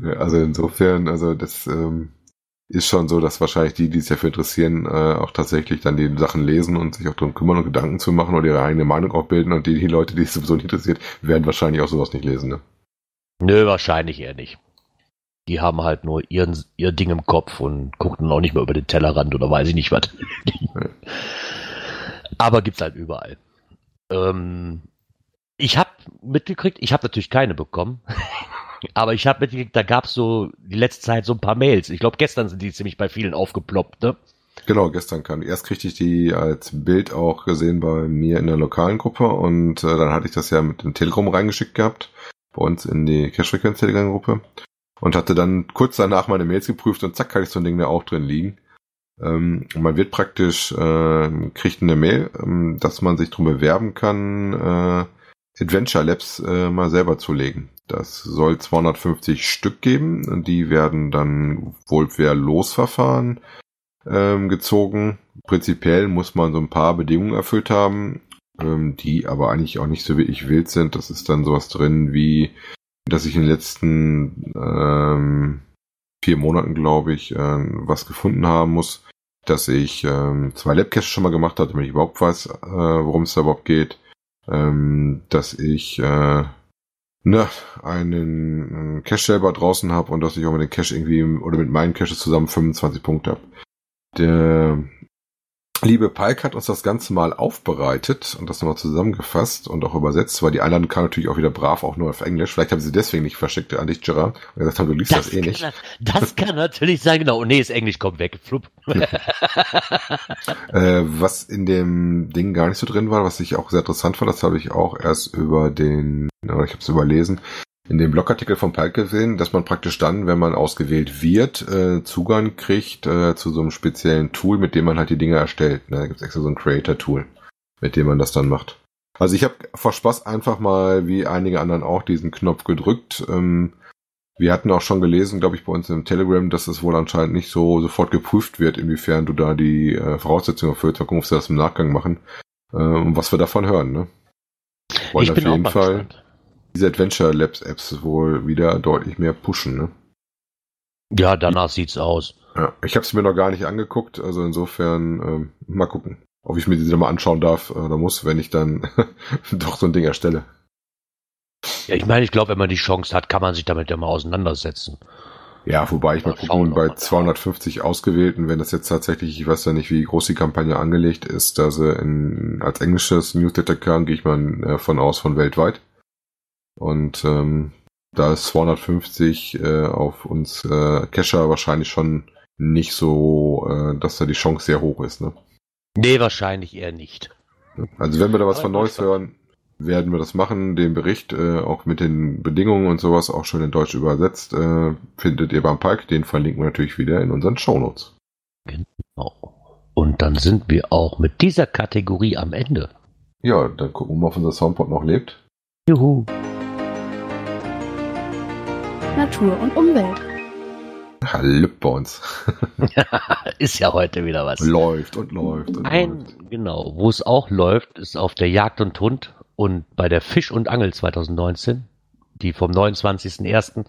ja also insofern, also das ähm, ist schon so, dass wahrscheinlich die, die sich dafür interessieren, äh, auch tatsächlich dann die Sachen lesen und sich auch darum kümmern und Gedanken zu machen oder ihre eigene Meinung auch bilden und die, die Leute, die es sowieso nicht interessiert, werden wahrscheinlich auch sowas nicht lesen, ne? Nö, wahrscheinlich eher nicht. Die haben halt nur ihren, ihr Ding im Kopf und gucken auch nicht mehr über den Tellerrand oder weiß ich nicht was. Aber gibt's halt überall. Ähm, ich habe mitgekriegt, ich habe natürlich keine bekommen. Aber ich habe mitgekriegt, da gab es so die letzte Zeit so ein paar Mails. Ich glaube, gestern sind die ziemlich bei vielen aufgeploppt, ne? Genau, gestern kam. Erst kriegte ich die als Bild auch gesehen bei mir in der lokalen Gruppe und äh, dann hatte ich das ja mit dem Telegram reingeschickt gehabt, bei uns in die Cash-Frequenz Telegram-Gruppe und hatte dann kurz danach meine Mails geprüft und zack, hatte ich so ein Ding da auch drin liegen. Ähm, man wird praktisch, äh, kriegt eine Mail, ähm, dass man sich drum bewerben kann, äh, Adventure Labs äh, mal selber zu legen. Das soll 250 Stück geben die werden dann wohl per Losverfahren ähm, gezogen. Prinzipiell muss man so ein paar Bedingungen erfüllt haben, ähm, die aber eigentlich auch nicht so wirklich wild sind. Das ist dann sowas drin wie, dass ich in den letzten ähm, vier Monaten, glaube ich, äh, was gefunden haben muss, dass ich ähm, zwei Labcaches schon mal gemacht habe, damit ich überhaupt weiß, äh, worum es da überhaupt geht ähm, dass ich äh, ne, einen Cache selber draußen habe und dass ich auch mit den Cache irgendwie oder mit meinen Caches zusammen 25 Punkte habe. Der liebe Pike hat uns das Ganze mal aufbereitet und das nochmal zusammengefasst und auch übersetzt, weil die anderen kamen natürlich auch wieder brav, auch nur auf Englisch. Vielleicht haben sie deswegen nicht verschickt an dich, Gerard, und gesagt haben, du liest das, das eh nicht. Das kann natürlich sein, genau. Oh, nee, ist Englisch, kommt weg. Flup. äh, was in dem Ding gar nicht so drin war, was ich auch sehr interessant fand, das habe ich auch erst über den, oder ich habe es überlesen, in dem Blogartikel von Pike gesehen, dass man praktisch dann, wenn man ausgewählt wird, äh, Zugang kriegt äh, zu so einem speziellen Tool, mit dem man halt die Dinge erstellt. Ne? Da gibt es extra so ein Creator-Tool, mit dem man das dann macht. Also ich habe vor Spaß einfach mal, wie einige anderen auch, diesen Knopf gedrückt. Ähm, wir hatten auch schon gelesen, glaube ich, bei uns im Telegram, dass es wohl anscheinend nicht so sofort geprüft wird, inwiefern du da die äh, Voraussetzungen erfüllst. Da gucken wir das im Nachgang machen. Äh, und was wir davon hören, ne? Wollen ich bin auf jeden Fall. Gespannt diese Adventure Labs Apps wohl wieder deutlich mehr pushen, ne? Ja, danach sieht's aus. Ja, ich habe es mir noch gar nicht angeguckt, also insofern ähm, mal gucken, ob ich mir diese mal anschauen darf oder muss, wenn ich dann doch so ein Ding erstelle. Ja, ich meine, ich glaube, wenn man die Chance hat, kann man sich damit ja mal auseinandersetzen. Ja, wobei ich mal, mal gucken, bei 250 ausgewählten, wenn das jetzt tatsächlich, ich weiß ja nicht, wie groß die Kampagne angelegt ist, da sie in, als englisches Newsletter kam, gehe ich mal davon aus von weltweit. Und ähm, da ist 250 äh, auf uns äh, Cacher wahrscheinlich schon nicht so, äh, dass da die Chance sehr hoch ist. Ne? Nee, wahrscheinlich eher nicht. Also wenn wir da was von Neues hören, werden wir das machen. Den Bericht äh, auch mit den Bedingungen und sowas auch schon in Deutsch übersetzt äh, findet ihr beim Park. Den verlinken wir natürlich wieder in unseren Shownotes. Genau. Und dann sind wir auch mit dieser Kategorie am Ende. Ja, dann gucken wir mal, ob unser Soundpod noch lebt. Juhu. Natur und Umwelt. Hallo bei uns. ist ja heute wieder was. Läuft und läuft und Ein, läuft. Genau, wo es auch läuft, ist auf der Jagd und Hund und bei der Fisch und Angel 2019, die vom 29.01.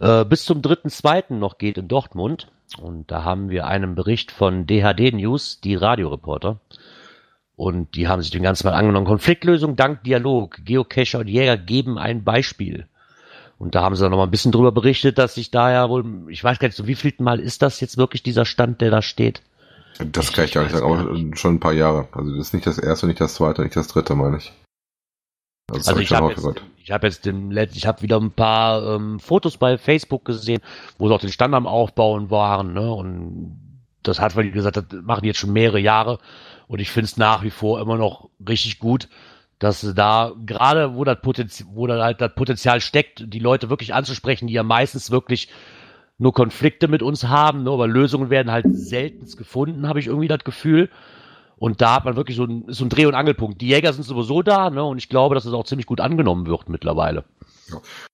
Äh, bis zum 3.02. noch geht in Dortmund. Und da haben wir einen Bericht von DHD News, die Radioreporter. Und die haben sich den ganzen Mal angenommen. Konfliktlösung dank Dialog. Geocacher und Jäger geben ein Beispiel. Und da haben sie dann noch mal ein bisschen drüber berichtet, dass sich da ja wohl, ich weiß gar nicht, so wie viel Mal ist das jetzt wirklich dieser Stand, der da steht? Das kann ich gar nicht sagen, aber schon ein paar Jahre. Also das ist nicht das erste, nicht das zweite, nicht das dritte, meine ich. Also, also ich habe jetzt, ich hab jetzt den letzten, ich habe wieder ein paar ähm, Fotos bei Facebook gesehen, wo sie auch den Stand am Aufbauen waren, ne? Und das hat, weil die gesagt, das machen die jetzt schon mehrere Jahre und ich finde es nach wie vor immer noch richtig gut, dass da gerade, wo das Potenzial, da halt das Potenzial steckt, die Leute wirklich anzusprechen, die ja meistens wirklich nur Konflikte mit uns haben, ne, aber Lösungen werden halt selten gefunden, habe ich irgendwie das Gefühl. Und da hat man wirklich so ein, so ein Dreh- und Angelpunkt. Die Jäger sind sowieso da, ne? Und ich glaube, dass es auch ziemlich gut angenommen wird mittlerweile.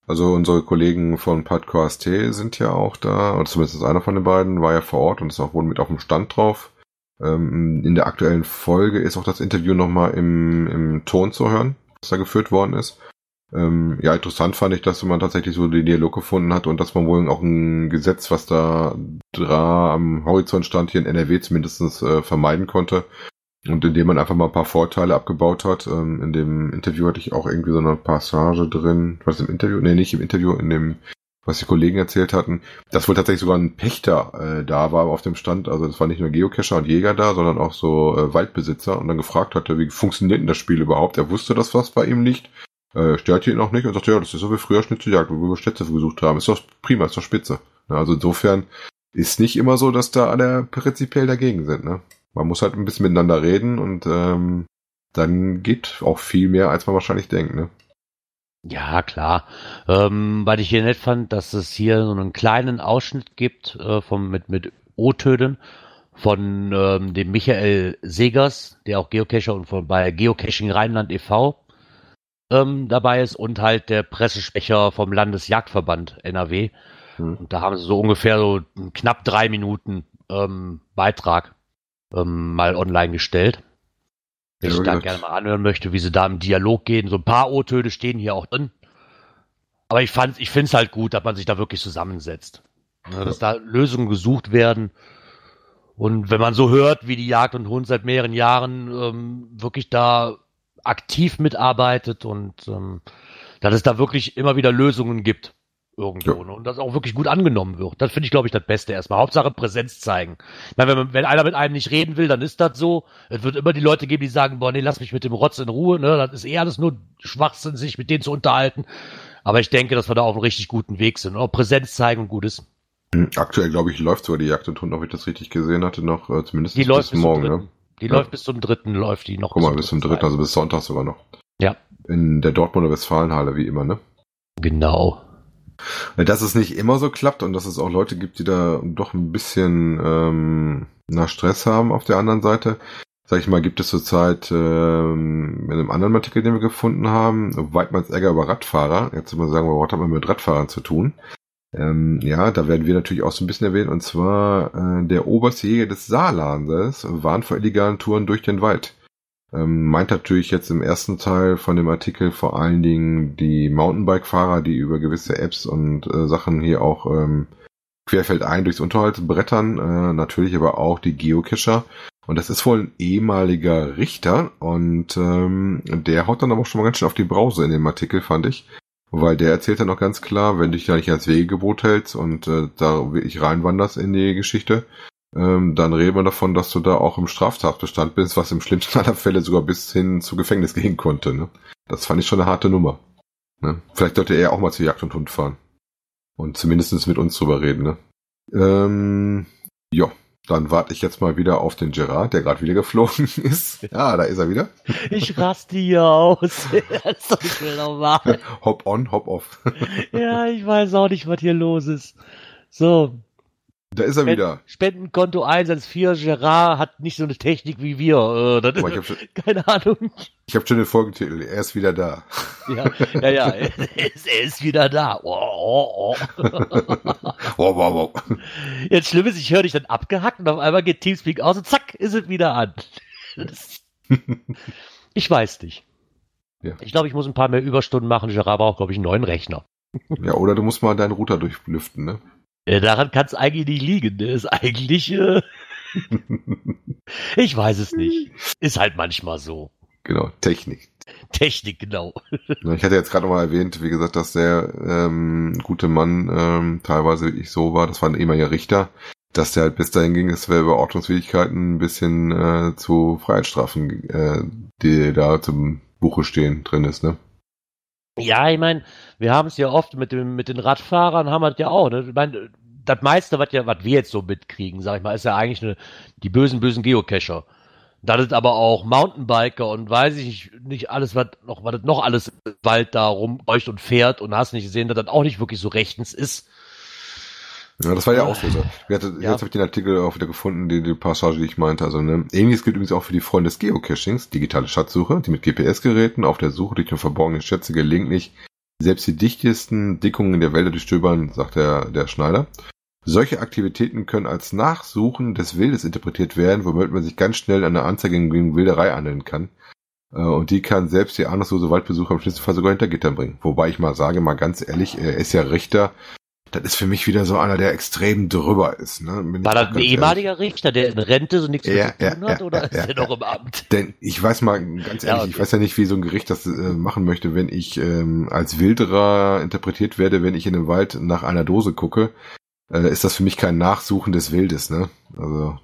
Also unsere Kollegen von Podcast sind ja auch da, oder zumindest einer von den beiden war ja vor Ort und ist auch wohl mit auf dem Stand drauf. Ähm, in der aktuellen Folge ist auch das Interview nochmal im, im Ton zu hören, was da geführt worden ist. Ähm, ja, interessant fand ich, dass man tatsächlich so den Dialog gefunden hat und dass man wohl auch ein Gesetz, was da am Horizont stand, hier in NRW zumindest äh, vermeiden konnte. Und indem man einfach mal ein paar Vorteile abgebaut hat. Ähm, in dem Interview hatte ich auch irgendwie so eine Passage drin. Was im Interview? Nee, nicht im Interview, in dem, was die Kollegen erzählt hatten. Dass wohl tatsächlich sogar ein Pächter äh, da war auf dem Stand. Also es war nicht nur Geocacher und Jäger da, sondern auch so äh, Waldbesitzer. Und dann gefragt hatte, wie funktioniert denn das Spiel überhaupt? Er wusste, dass was bei ihm liegt äh, stört ihn auch nicht und sagt, ja, das ist so wie früher Schnitzeljagd, wo wir Städte gesucht haben. Ist doch prima, ist doch spitze. Also insofern ist nicht immer so, dass da alle prinzipiell dagegen sind. Ne? Man muss halt ein bisschen miteinander reden und ähm, dann geht auch viel mehr, als man wahrscheinlich denkt. Ne? Ja, klar. Ähm, weil ich hier nett fand, dass es hier so einen kleinen Ausschnitt gibt äh, vom, mit, mit O-Tönen von ähm, dem Michael Segers, der auch Geocacher und von bei Geocaching Rheinland e.V ähm, dabei ist und halt der Pressesprecher vom Landesjagdverband NRW. Hm. Und da haben sie so ungefähr so knapp drei Minuten ähm, Beitrag ähm, mal online gestellt. Wenn ja, ich da gerne mal anhören möchte, wie sie da im Dialog gehen. So ein paar O-Töne stehen hier auch drin. Aber ich fand, ich finde es halt gut, dass man sich da wirklich zusammensetzt. Ja, dass da Lösungen gesucht werden. Und wenn man so hört, wie die Jagd und Hund seit mehreren Jahren ähm, wirklich da aktiv mitarbeitet und ähm, dass es da wirklich immer wieder Lösungen gibt irgendwo ja. ne? und das auch wirklich gut angenommen wird. Das finde ich, glaube ich, das Beste erstmal. Hauptsache Präsenz zeigen. Ich meine, wenn, man, wenn einer mit einem nicht reden will, dann ist das so. Es wird immer die Leute geben, die sagen, boah, nee, lass mich mit dem Rotz in Ruhe. Ne? Das ist eher alles nur Schwachsinn, sich mit denen zu unterhalten. Aber ich denke, dass wir da auf einem richtig guten Weg sind. Auch Präsenz zeigen und gut ist. Hm, aktuell, glaube ich, läuft sogar die Jagd und Hund, ob ich das richtig gesehen hatte, noch äh, zumindest die bis läuft bis morgen. Ne? Die ja. läuft bis zum dritten, läuft die noch. Guck mal, bis zum dritten, also bis Sonntag sogar noch. Ja. In der Dortmunder Westfalenhalle, wie immer, ne? Genau. Dass es nicht immer so klappt und dass es auch Leute gibt, die da doch ein bisschen ähm, nach Stress haben auf der anderen Seite. Sag ich mal, gibt es zurzeit ähm, in einem anderen Artikel, den wir gefunden haben, Weidmanns Ärger über Radfahrer. Jetzt mal sagen, was hat man mit Radfahrern zu tun? Ähm, ja, da werden wir natürlich auch so ein bisschen erwähnen, und zwar äh, der oberste Jäger des Saarlandes warnt vor illegalen Touren durch den Wald. Ähm, meint natürlich jetzt im ersten Teil von dem Artikel vor allen Dingen die Mountainbike-Fahrer, die über gewisse Apps und äh, Sachen hier auch ähm, querfeldein durchs Unterholz brettern, äh, natürlich aber auch die Geocacher. Und das ist wohl ein ehemaliger Richter und ähm, der haut dann aber auch schon mal ganz schön auf die Brause in dem Artikel, fand ich. Weil der erzählt dann noch ganz klar, wenn du dich da nicht ans Wegegebot hältst und äh, da wirklich reinwanderst in die Geschichte, ähm, dann reden wir davon, dass du da auch im Straftatbestand bist, was im schlimmsten aller Fälle sogar bis hin zu Gefängnis gehen konnte. Ne? Das fand ich schon eine harte Nummer. Ne? Vielleicht sollte er auch mal zu Jagd und Hund fahren. Und zumindest mit uns drüber reden. Ne? Ähm, ja, dann warte ich jetzt mal wieder auf den Gerard, der gerade wieder geflogen ist. Ja, da ist er wieder. Ich raste hier aus. das ist doch nicht mehr normal. Hop on, hop off. ja, ich weiß auch nicht, was hier los ist. So, da ist er Spend wieder. Spendenkonto 114, Gerard hat nicht so eine Technik wie wir. Äh, das Boah, ist, schon, keine Ahnung. Ich habe schon den Folgentitel, er ist wieder da. Ja, ja, ja er, ist, er ist wieder da. Oh, oh, oh. wow, wow, wow. Jetzt schlimm ist, ich höre dich dann abgehackt und auf einmal geht Teamspeak aus und zack, ist es wieder an. ich weiß nicht. Ja. Ich glaube, ich muss ein paar mehr Überstunden machen. Gerard braucht, glaube ich, einen neuen Rechner. Ja, oder du musst mal deinen Router durchlüften, ne? Ja, daran kann es eigentlich nicht liegen. Der ist eigentlich. Äh, ich weiß es nicht. Ist halt manchmal so. Genau, Technik. Technik, genau. Ich hatte jetzt gerade nochmal erwähnt, wie gesagt, dass der ähm, gute Mann ähm, teilweise wirklich so war, das war ein ehemaliger Richter, dass der halt bis dahin ging, es wäre über Ordnungswidrigkeiten ein bisschen äh, zu Freiheitsstrafen, äh, die da zum Buche stehen drin ist, ne? Ja, ich meine, wir haben es ja oft mit, dem, mit den Radfahrern, haben wir das ja auch. Ne? Ich meine, das meiste, was, ja, was wir jetzt so mitkriegen, sag ich mal, ist ja eigentlich eine, die bösen, bösen Geocacher. Dann ist aber auch Mountainbiker und weiß ich nicht alles, was noch, was noch alles im Wald da rumräucht und fährt und hast nicht gesehen, dass das auch nicht wirklich so rechtens ist. Ja, das war ja auch so. Jetzt, ja. jetzt habe ich den Artikel auch wieder gefunden, die, die Passage, die ich meinte. Also ne, ähnliches gilt übrigens auch für die Freunde des Geocachings, digitale Schatzsuche, die mit GPS-Geräten auf der Suche durch den verborgenen Schätze gelegentlich selbst die dichtesten Dickungen der Wälder durchstöbern, sagt der, der Schneider. Solche Aktivitäten können als Nachsuchen des Wildes interpretiert werden, womit man sich ganz schnell eine Anzeige gegen Wilderei anmelden kann. Äh, und die kann selbst die ahnungslose Waldbesucher im schlimmsten Fall sogar hinter Gittern bringen. Wobei ich mal sage, mal ganz ehrlich, er ist ja Richter das ist für mich wieder so einer, der extrem drüber ist. Ne? Bin War das ein ehemaliger ehrlich. Richter, der in Rente so nichts ja, zu tun ja, hat, ja, oder ist der noch im Amt? Denn ich weiß mal, ganz ehrlich, okay. ich weiß ja nicht, wie so ein Gericht das äh, machen möchte, wenn ich ähm, als Wilderer interpretiert werde, wenn ich in den Wald nach einer Dose gucke, äh, ist das für mich kein Nachsuchen des Wildes, ne? Also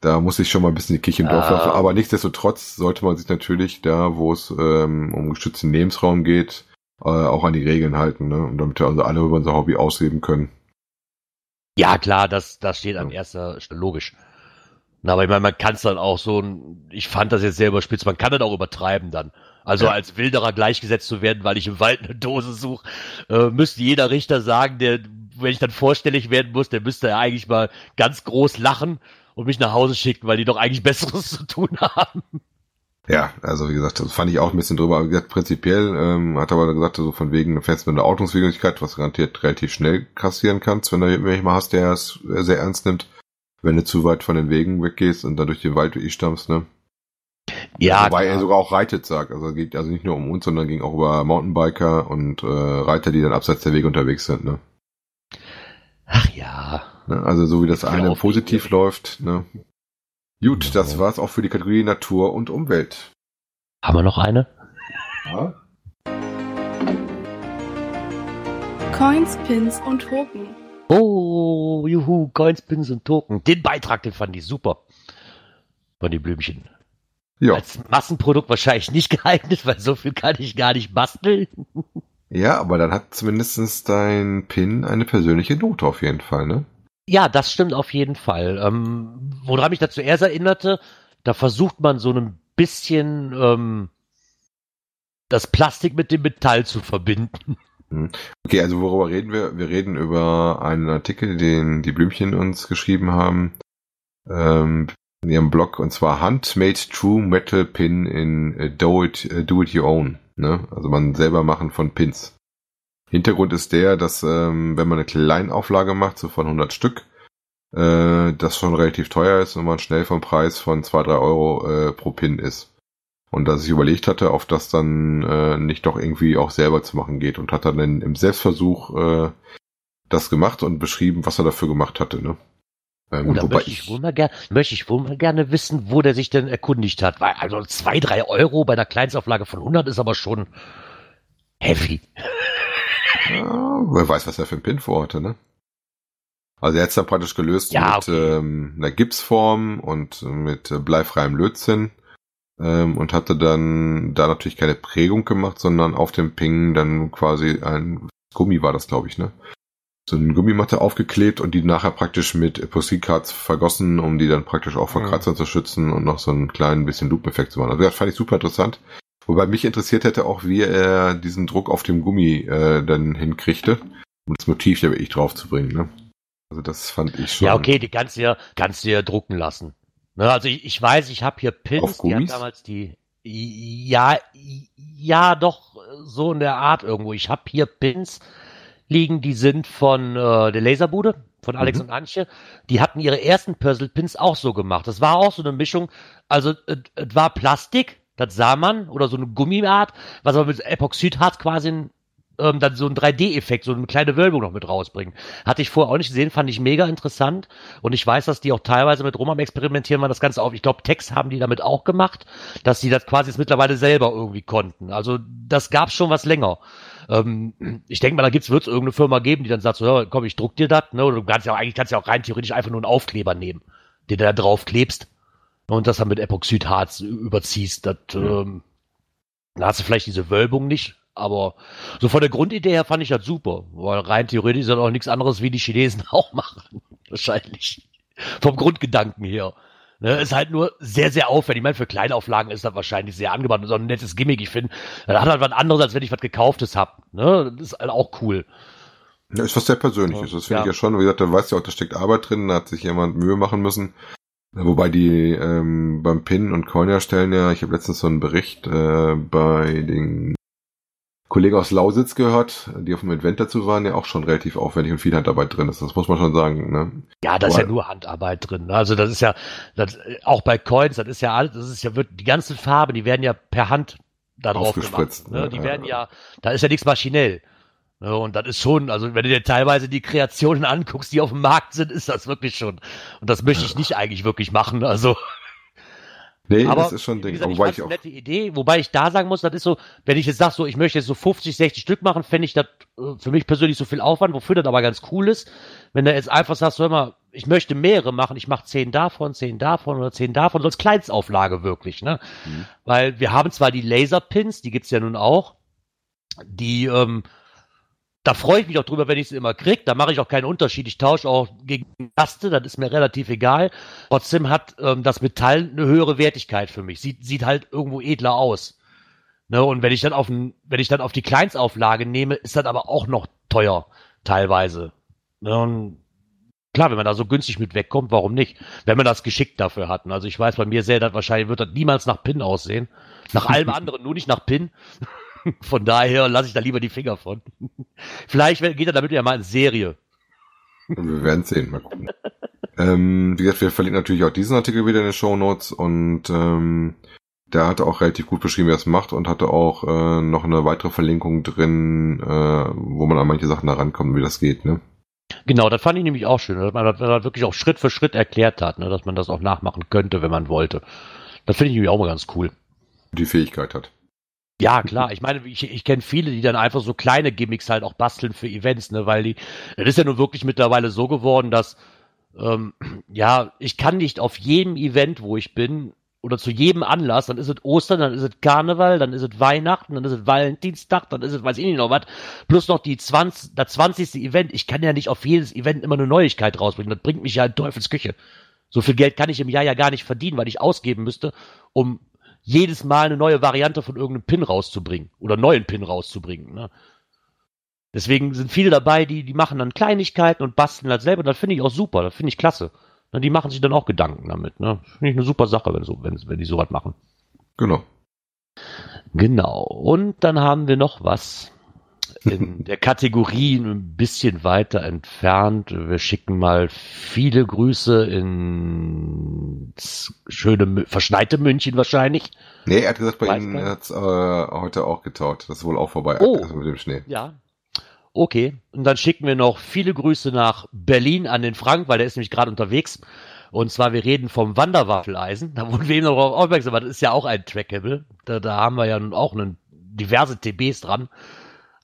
da muss ich schon mal ein bisschen die Kirche im Dorf ah. laufen. Aber nichtsdestotrotz sollte man sich natürlich da, wo es ähm, um geschützten Lebensraum geht, äh, auch an die Regeln halten, ne? Und damit wir also alle über unser Hobby ausleben können. Ja, klar, das, das steht an erster Stelle logisch. Na, aber ich meine, man kann es dann auch so, ich fand das jetzt sehr überspitzt, man kann das auch übertreiben dann. Also ja. als Wilderer gleichgesetzt zu werden, weil ich im Wald eine Dose suche, äh, müsste jeder Richter sagen, der, wenn ich dann vorstellig werden muss, der müsste ja eigentlich mal ganz groß lachen und mich nach Hause schicken, weil die doch eigentlich Besseres zu tun haben. Ja, also wie gesagt, das fand ich auch ein bisschen drüber. Aber wie gesagt, prinzipiell ähm, hat aber gesagt, so also von wegen fährst mit einer Ordnungswidrigkeit, was garantiert relativ schnell kassieren kannst, wenn du jemanden hast, der es sehr ernst nimmt, wenn du zu weit von den Wegen weggehst und dann durch den Wald stammst, ne? Ja. Wobei klar. er sogar auch reitet sagt. Also geht also nicht nur um uns, sondern ging auch über Mountainbiker und äh, Reiter, die dann abseits der Wege unterwegs sind, ne? Ach ja. Ne? Also so wie das eine positiv läuft, ne? Gut, das war's auch für die Kategorie Natur und Umwelt. Haben wir noch eine? Ja. Coins, Pins und Token. Oh, juhu, Coins, Pins und Token. Den Beitrag, den fand ich super. Von den Blümchen. Ja. Als Massenprodukt wahrscheinlich nicht geeignet, weil so viel kann ich gar nicht basteln. Ja, aber dann hat zumindest dein Pin eine persönliche Note auf jeden Fall, ne? Ja, das stimmt auf jeden Fall. Ähm, woran mich da zuerst erinnerte, da versucht man so ein bisschen ähm, das Plastik mit dem Metall zu verbinden. Hm. Okay, also worüber reden wir? Wir reden über einen Artikel, den die Blümchen uns geschrieben haben ähm, in ihrem Blog und zwar Handmade True Metal Pin in uh, Do It uh, Do It Your Own. Ne? Also man selber machen von Pins. Hintergrund ist der, dass ähm, wenn man eine Kleinauflage macht, so von 100 Stück, äh, das schon relativ teuer ist und man schnell vom Preis von 2, 3 Euro äh, pro Pin ist. Und dass ich überlegt hatte, ob das dann äh, nicht doch irgendwie auch selber zu machen geht und hat dann im Selbstversuch äh, das gemacht und beschrieben, was er dafür gemacht hatte. Ne? Ähm, oh, möchte ich, wohl mal gerne, möchte ich wohl mal gerne wissen, wo der sich denn erkundigt hat. Weil also 2, 3 Euro bei einer Kleinstauflage von 100 ist aber schon heavy. Ja, wer weiß, was er für ein Pin vorhatte, ne? Also er hat es dann praktisch gelöst ja, mit okay. ähm, einer Gipsform und mit äh, bleifreiem Lötzinn ähm, und hatte dann da natürlich keine Prägung gemacht, sondern auf dem Ping dann quasi ein Gummi war das, glaube ich, ne? So eine Gummimatte aufgeklebt und die nachher praktisch mit Epoxy-Cards vergossen, um die dann praktisch auch vor Kratzern zu schützen und noch so einen kleinen bisschen Loop-Effekt zu machen. Also das fand ich super interessant. Wobei mich interessiert hätte auch, wie er diesen Druck auf dem Gummi äh, dann hinkriegte, um das Motiv da wirklich drauf zu bringen. Ne? Also das fand ich schon. Ja, okay, die kannst du ja, kannst du ja drucken lassen. Ne, also ich, ich weiß, ich habe hier Pins, die haben damals die. Ja, ja, doch so in der Art irgendwo. Ich habe hier Pins liegen, die sind von äh, der Laserbude, von Alex mhm. und Antje. Die hatten ihre ersten Puzzle-Pins auch so gemacht. Das war auch so eine Mischung. Also es war Plastik, das sah man, oder so eine Gummiart, was aber mit Epoxidharz quasi ähm, dann so ein 3D-Effekt, so eine kleine Wölbung noch mit rausbringen. Hatte ich vorher auch nicht gesehen, fand ich mega interessant. Und ich weiß, dass die auch teilweise mit am Experimentieren waren, das Ganze auf. Ich glaube, Text haben die damit auch gemacht, dass sie das quasi jetzt mittlerweile selber irgendwie konnten. Also das gab schon was länger. Ähm, ich denke mal, da gibt's, wird's irgendeine Firma geben, die dann sagt so, komm, ich druck dir das, ne? Oder du kannst ja auch, eigentlich kannst ja auch rein theoretisch einfach nur einen Aufkleber nehmen, den du da drauf klebst und das dann mit Epoxidharz überziehst. Das, mhm. ähm, da hast du vielleicht diese Wölbung nicht, aber so von der Grundidee her fand ich das super, weil rein theoretisch ist das auch nichts anderes, wie die Chinesen auch machen. Wahrscheinlich. Vom Grundgedanken her. Ne, ist halt nur sehr, sehr aufwendig. Ich meine, für Kleinauflagen ist das wahrscheinlich sehr angebracht und so ein nettes Gimmick. Ich finde, das hat halt was anderes, als wenn ich was gekauftes hab. Ne? Das ist halt auch cool. Ja, ist was sehr Persönliches. Das finde ja. ich ja schon. Wie gesagt, da weißt du auch, da steckt Arbeit drin, da hat sich jemand Mühe machen müssen. Wobei die ähm, beim Pin und Coin erstellen ja, ich habe letztens so einen Bericht äh, bei den Kollegen aus Lausitz gehört, die auf dem Event dazu waren, ja auch schon relativ aufwendig und viel Handarbeit drin ist. Das muss man schon sagen. Ne? Ja, da ist ja nur Handarbeit drin. Ne? Also das ist ja, das, auch bei Coins, das ist ja alles, das ist ja, wird, die ganzen Farben, die werden ja per Hand da drauf gemacht. Ne? Die ja, werden ja, da ist ja nichts maschinell. Ne? Und das ist schon, also wenn du dir teilweise die Kreationen anguckst, die auf dem Markt sind, ist das wirklich schon. Und das möchte ich nicht eigentlich wirklich machen. Also Nee, aber, das ist schon ein Ding. Gesagt, wobei ich, ich auch. nette Idee, wobei ich da sagen muss, das ist so, wenn ich jetzt sage, so, ich möchte jetzt so 50, 60 Stück machen, fände ich das äh, für mich persönlich so viel Aufwand, wofür das aber ganz cool ist. Wenn du jetzt einfach sagst, hör mal, ich möchte mehrere machen, ich mache zehn davon, zehn davon oder zehn davon, so als Kleinstauflage wirklich, ne? Mhm. Weil wir haben zwar die Laserpins, die gibt's ja nun auch, die, ähm, da freue ich mich auch drüber, wenn ich sie immer krieg. Da mache ich auch keinen Unterschied. Ich tausche auch gegen Gaste, das ist mir relativ egal. Trotzdem hat ähm, das Metall eine höhere Wertigkeit für mich. Sieht, sieht halt irgendwo edler aus. Ne, und wenn ich dann auf ein, wenn ich dann auf die Kleinstauflage nehme, ist das aber auch noch teuer, teilweise. Ne, und klar, wenn man da so günstig mit wegkommt, warum nicht? Wenn man das geschickt dafür hat. Also ich weiß, bei mir sehr, das wahrscheinlich wird das niemals nach Pin aussehen. Nach allem anderen, nur nicht nach Pin. Von daher lasse ich da lieber die Finger von. Vielleicht geht er damit ja mal in Serie. Wir werden sehen, mal gucken. ähm, wie gesagt, wir verlinken natürlich auch diesen Artikel wieder in den Show Notes und ähm, der hatte auch relativ gut beschrieben, wie er es macht und hatte auch äh, noch eine weitere Verlinkung drin, äh, wo man an manche Sachen da rankommt, wie das geht, ne? Genau, das fand ich nämlich auch schön, dass man das wirklich auch Schritt für Schritt erklärt hat, ne, dass man das auch nachmachen könnte, wenn man wollte. Das finde ich nämlich auch mal ganz cool. Die Fähigkeit hat. Ja, klar. Ich meine, ich, ich kenne viele, die dann einfach so kleine Gimmicks halt auch basteln für Events, ne, weil die, das ist ja nun wirklich mittlerweile so geworden, dass, ähm, ja, ich kann nicht auf jedem Event, wo ich bin, oder zu jedem Anlass, dann ist es Ostern, dann ist es Karneval, dann ist es Weihnachten, dann ist es Valentinstag, dann ist es, weiß ich nicht noch was, plus noch die 20, das 20. Event. Ich kann ja nicht auf jedes Event immer eine Neuigkeit rausbringen. Das bringt mich ja in Teufels Küche. So viel Geld kann ich im Jahr ja gar nicht verdienen, weil ich ausgeben müsste, um jedes Mal eine neue Variante von irgendeinem Pin rauszubringen oder neuen Pin rauszubringen. Ne? Deswegen sind viele dabei, die, die machen dann Kleinigkeiten und basteln das selber. Das finde ich auch super, das finde ich klasse. Ne, die machen sich dann auch Gedanken damit. Ne? Finde ich eine super Sache, wenn, so, wenn, wenn die sowas machen. Genau. Genau. Und dann haben wir noch was in der Kategorie ein bisschen weiter entfernt. Wir schicken mal viele Grüße ins schöne, verschneite München wahrscheinlich. Nee, er hat gesagt, bei Ihnen hat es äh, heute auch getaut. Das ist wohl auch vorbei oh, also mit dem Schnee. Ja. Okay. Und dann schicken wir noch viele Grüße nach Berlin an den Frank, weil der ist nämlich gerade unterwegs. Und zwar, wir reden vom Wanderwaffeleisen. Da wurden wir eben noch darauf aufmerksam, weil das ist ja auch ein Trackable. Da, da haben wir ja nun auch einen, diverse TBs dran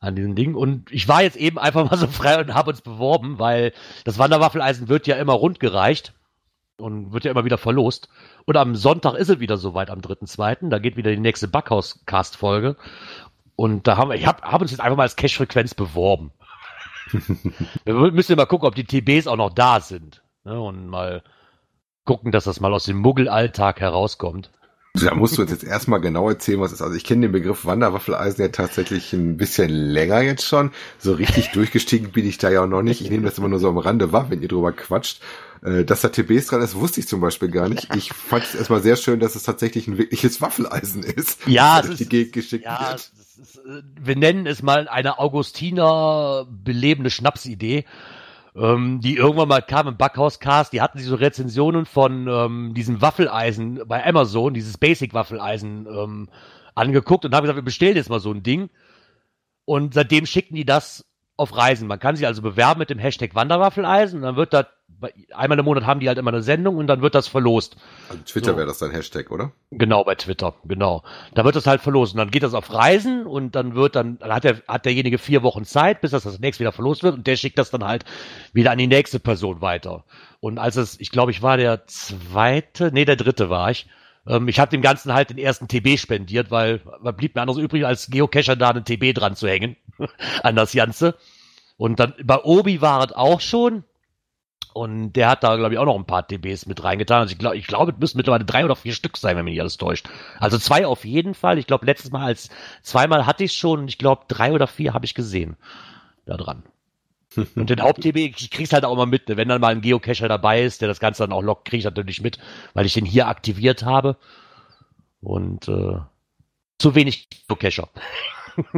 an diesem Ding. Und ich war jetzt eben einfach mal so frei und habe uns beworben, weil das Wanderwaffeleisen wird ja immer rundgereicht und wird ja immer wieder verlost. Und am Sonntag ist es wieder soweit, am 3.2. Da geht wieder die nächste Backhaus-Cast-Folge. Und da haben wir, ich habe hab uns jetzt einfach mal als Cash-Frequenz beworben. wir müssen mal gucken, ob die TBs auch noch da sind. Ne? Und mal gucken, dass das mal aus dem Muggelalltag herauskommt. Da musst du uns jetzt erstmal genau erzählen, was ist. Also ich kenne den Begriff Wanderwaffeleisen ja tatsächlich ein bisschen länger jetzt schon. So richtig durchgestiegen bin ich da ja auch noch nicht. Ich nehme das immer nur so am Rande wahr, wenn ihr drüber quatscht. Äh, dass da TBs dran ist, wusste ich zum Beispiel gar nicht. Ich fand es erstmal sehr schön, dass es tatsächlich ein wirkliches Waffeleisen ist. Ja, es ist, ja ist, äh, wir nennen es mal eine Augustiner belebende Schnapsidee ähm, die irgendwann mal kam im Backhauscast, die hatten so Rezensionen von ähm, diesem Waffeleisen bei Amazon, dieses Basic-Waffeleisen ähm, angeguckt und haben gesagt, wir bestellen jetzt mal so ein Ding. Und seitdem schicken die das auf Reisen. Man kann sich also bewerben mit dem Hashtag Wanderwaffeleisen und dann wird das, einmal im Monat haben die halt immer eine Sendung und dann wird das verlost. Also Twitter so. wäre das dein Hashtag, oder? Genau, bei Twitter, genau. Da wird das halt verlost und dann geht das auf Reisen und dann wird dann, dann hat, der, hat derjenige vier Wochen Zeit, bis das das nächste wieder verlost wird und der schickt das dann halt wieder an die nächste Person weiter. Und als es, ich glaube, ich war der zweite, nee, der dritte war ich, ähm, ich habe dem Ganzen halt den ersten TB spendiert, weil was blieb mir anders übrig, als Geocacher da einen TB dran zu hängen an das Ganze. Und dann bei Obi war es auch schon. Und der hat da, glaube ich, auch noch ein paar TBs mit reingetan. Also ich glaube, ich glaube, es müssen mittlerweile drei oder vier Stück sein, wenn mich nicht alles täuscht. Also zwei auf jeden Fall. Ich glaube, letztes Mal als zweimal hatte ich schon und ich glaube, drei oder vier habe ich gesehen. Da dran. Und den Haupt-TB, ich krieg's halt auch mal mit, ne? wenn dann mal ein Geocacher dabei ist, der das Ganze dann auch lockt, kriege ich natürlich mit, weil ich den hier aktiviert habe. Und äh, zu wenig Geocacher.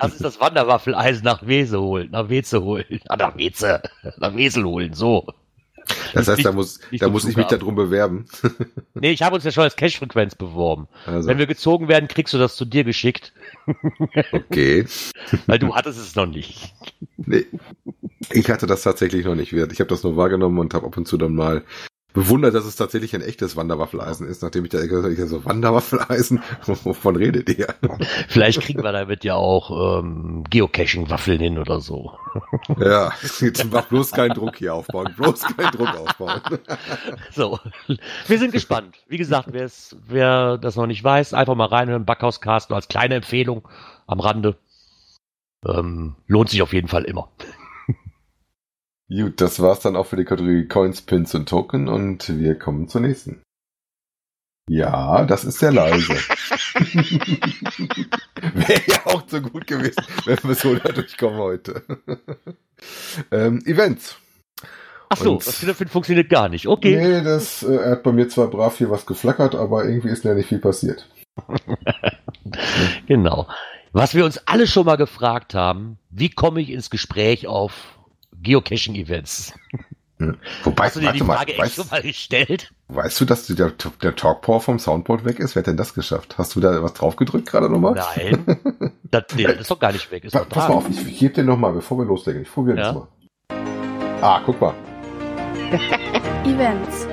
das ist das Wanderwaffeleisen nach Wese holen, nach Weze holen, ah, nach Weze, nach Wesel holen, so. Das heißt, da muss, da muss ich mich darum bewerben. nee, ich habe uns ja schon als Cache-Frequenz beworben. Also. Wenn wir gezogen werden, kriegst du das zu dir geschickt. okay. Weil du hattest es noch nicht. Nee. Ich hatte das tatsächlich noch nicht. Ich habe das nur wahrgenommen und habe ab und zu dann mal bewundert, dass es tatsächlich ein echtes Wanderwaffeleisen ist, nachdem ich da gesagt habe, so Wanderwaffeleisen, wovon redet ihr? Vielleicht kriegen wir damit ja auch ähm, Geocaching-Waffeln hin oder so. Ja, jetzt mach bloß keinen Druck hier aufbauen, bloß keinen Druck aufbauen. So, wir sind gespannt. Wie gesagt, wer das noch nicht weiß, einfach mal reinhören, Backhauscast als kleine Empfehlung am Rande. Ähm, lohnt sich auf jeden Fall immer. Gut, das war's dann auch für die Kategorie Coins, Pins und Token und wir kommen zur nächsten. Ja, das ist sehr leise. Wäre ja auch so gut gewesen, wenn wir so da durchkommen heute. ähm, Events. Ach so, und, das Telefon funktioniert gar nicht. Okay. Nee, das äh, er hat bei mir zwar brav hier was geflackert, aber irgendwie ist ja nicht viel passiert. genau. Was wir uns alle schon mal gefragt haben, wie komme ich ins Gespräch auf Geocaching-Events. Ja. Wobei, Hast du dir die Frage mal, echt schon mal gestellt? Weißt du, dass der, der Talkpower vom Soundboard weg ist? Wer hat denn das geschafft? Hast du da was drauf gedrückt gerade nochmal? Nein. das, nee, das ist doch gar nicht weg. Ist pa pass mal auf, ich, ich gebe den nochmal, bevor wir loslegen. Ich probiere ja. das mal. Ah, guck mal. Events.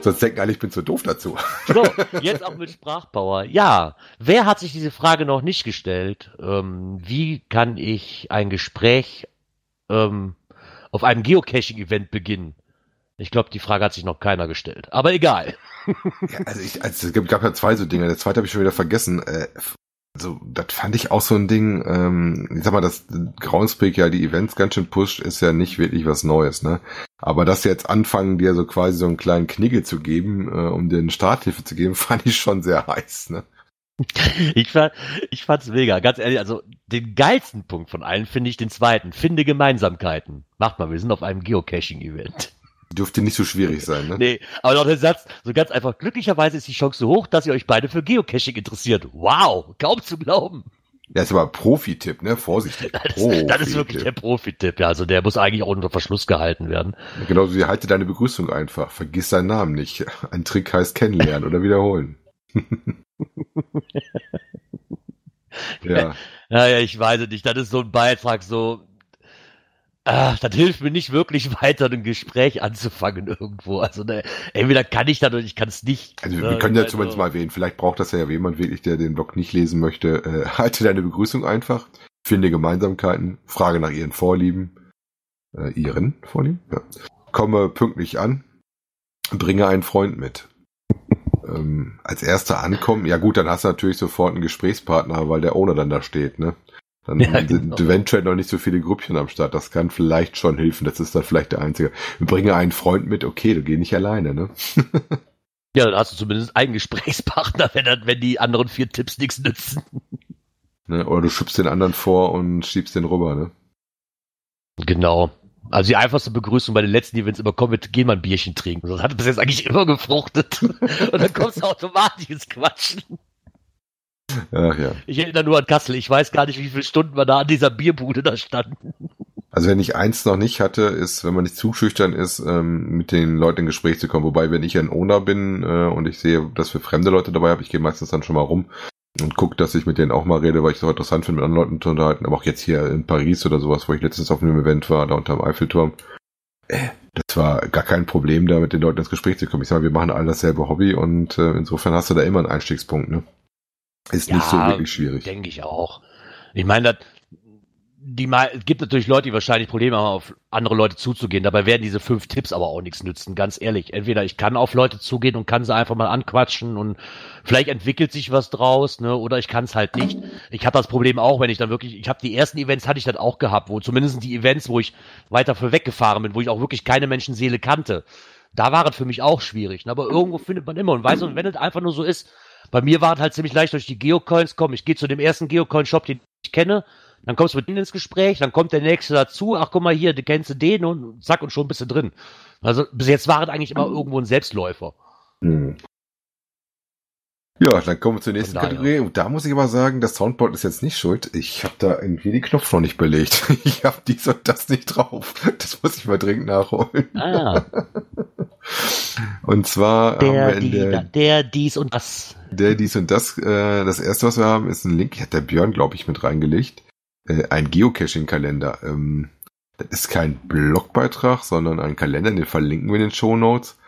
Sonst denken alle, ich bin zu doof dazu. So, jetzt auch mit Sprachpower. Ja, wer hat sich diese Frage noch nicht gestellt? Ähm, wie kann ich ein Gespräch ähm, auf einem Geocaching-Event beginnen? Ich glaube, die Frage hat sich noch keiner gestellt. Aber egal. Ja, also, ich, also es gab ja zwei so Dinge. Der zweite habe ich schon wieder vergessen. Also das fand ich auch so ein Ding. Ähm, ich sag mal, dass Groundspeak ja die Events ganz schön pusht, ist ja nicht wirklich was Neues. Ne? Aber sie jetzt anfangen, dir so quasi so einen kleinen Knigge zu geben, äh, um dir eine Starthilfe zu geben, fand ich schon sehr heiß. Ne? Ich fand, ich fand's mega. Ganz ehrlich, also den geilsten Punkt von allen finde ich den zweiten. Finde Gemeinsamkeiten. Macht mal, wir sind auf einem Geocaching-Event. Dürfte nicht so schwierig sein, ne? Nee, aber noch der Satz, so ganz einfach, glücklicherweise ist die Chance so hoch, dass ihr euch beide für Geocaching interessiert. Wow, kaum zu glauben. Ja, ist aber Profi-Tipp, ne? Vorsichtig. Das, Profi das ist wirklich der Profi-Tipp, ja. Also der muss eigentlich auch unter Verschluss gehalten werden. Genauso wie halte deine Begrüßung einfach. Vergiss deinen Namen nicht. Ein Trick heißt kennenlernen oder wiederholen. Ja. Naja, ich weiß nicht. Das ist so ein Beitrag, so, ah, das hilft mir nicht wirklich weiter, ein Gespräch anzufangen irgendwo. Also ne, entweder kann ich das oder ich kann es nicht. Also wir können ja also, zumindest mal erwähnen, vielleicht braucht das ja jemand wirklich, der den Blog nicht lesen möchte. Äh, halte deine Begrüßung einfach, finde Gemeinsamkeiten, frage nach ihren Vorlieben, äh, ihren Vorlieben, ja. Komme pünktlich an, bringe einen Freund mit ähm, als erster ankommen, ja gut, dann hast du natürlich sofort einen Gesprächspartner, weil der Owner dann da steht, ne? Dann ja, sind genau. eventuell noch nicht so viele Grüppchen am Start. Das kann vielleicht schon helfen. Das ist dann vielleicht der einzige. Bringe einen Freund mit, okay, du geh nicht alleine, ne? ja, dann hast du zumindest einen Gesprächspartner, wenn, dann, wenn die anderen vier Tipps nichts nützen. Ne? Oder du schubst den anderen vor und schiebst den rüber, ne? Genau. Also die einfachste Begrüßung bei den letzten Events immer, komm, wir gehen mal ein Bierchen trinken. Das hat bis jetzt eigentlich immer gefruchtet. Und dann kommst du automatisch ins Quatschen. Ach ja. Ich erinnere nur an Kassel. Ich weiß gar nicht, wie viele Stunden wir da an dieser Bierbude da standen. Also wenn ich eins noch nicht hatte, ist, wenn man nicht zu schüchtern ist, ähm, mit den Leuten in Gespräch zu kommen. Wobei, wenn ich ein Owner bin äh, und ich sehe, dass wir fremde Leute dabei habe, ich gehe meistens dann schon mal rum und gucke, dass ich mit denen auch mal rede, weil ich es auch interessant finde, mit anderen Leuten zu unterhalten. Aber auch jetzt hier in Paris oder sowas, wo ich letztens auf einem Event war, da unterm Eiffelturm. Äh, das war gar kein Problem, da mit den Leuten ins Gespräch zu kommen. Ich sage, wir machen alle dasselbe Hobby und äh, insofern hast du da immer einen Einstiegspunkt, ne? Ist ja, nicht so wirklich schwierig. Denke ich auch. Ich meine, die mal, es gibt natürlich Leute, die wahrscheinlich Probleme haben, auf andere Leute zuzugehen. Dabei werden diese fünf Tipps aber auch nichts nützen, ganz ehrlich. Entweder ich kann auf Leute zugehen und kann sie einfach mal anquatschen und vielleicht entwickelt sich was draus, ne, oder ich kann es halt nicht. Ich habe das Problem auch, wenn ich dann wirklich, ich habe die ersten Events hatte ich dann auch gehabt, wo zumindest die Events, wo ich weiter für weggefahren bin, wo ich auch wirklich keine Menschenseele kannte, da war es für mich auch schwierig. Ne? Aber irgendwo findet man immer und weiß, und wenn es einfach nur so ist, bei mir war es halt ziemlich leicht durch die Geocoins kommen. Ich gehe zu dem ersten Geocoin-Shop, den ich kenne, dann kommst du mit denen ins Gespräch, dann kommt der nächste dazu, ach guck mal hier, du kennst du den und zack und schon bist du drin. Also bis jetzt war es eigentlich immer irgendwo ein Selbstläufer. Hm. Ja, dann kommen wir zur nächsten Kategorie. Und da muss ich aber sagen, das Soundboard ist jetzt nicht schuld. Ich habe da irgendwie die Knopf noch nicht belegt. Ich habe dies und das nicht drauf. Das muss ich mal dringend nachholen. Ah. Und zwar der, haben wir in der, der dies und das. Der dies und das. Äh, das erste, was wir haben, ist ein Link. Hat der Björn, glaube ich, mit reingelegt äh, ein Geocaching-Kalender. Ähm, das ist kein Blogbeitrag, sondern ein Kalender, den verlinken wir in den Show Notes,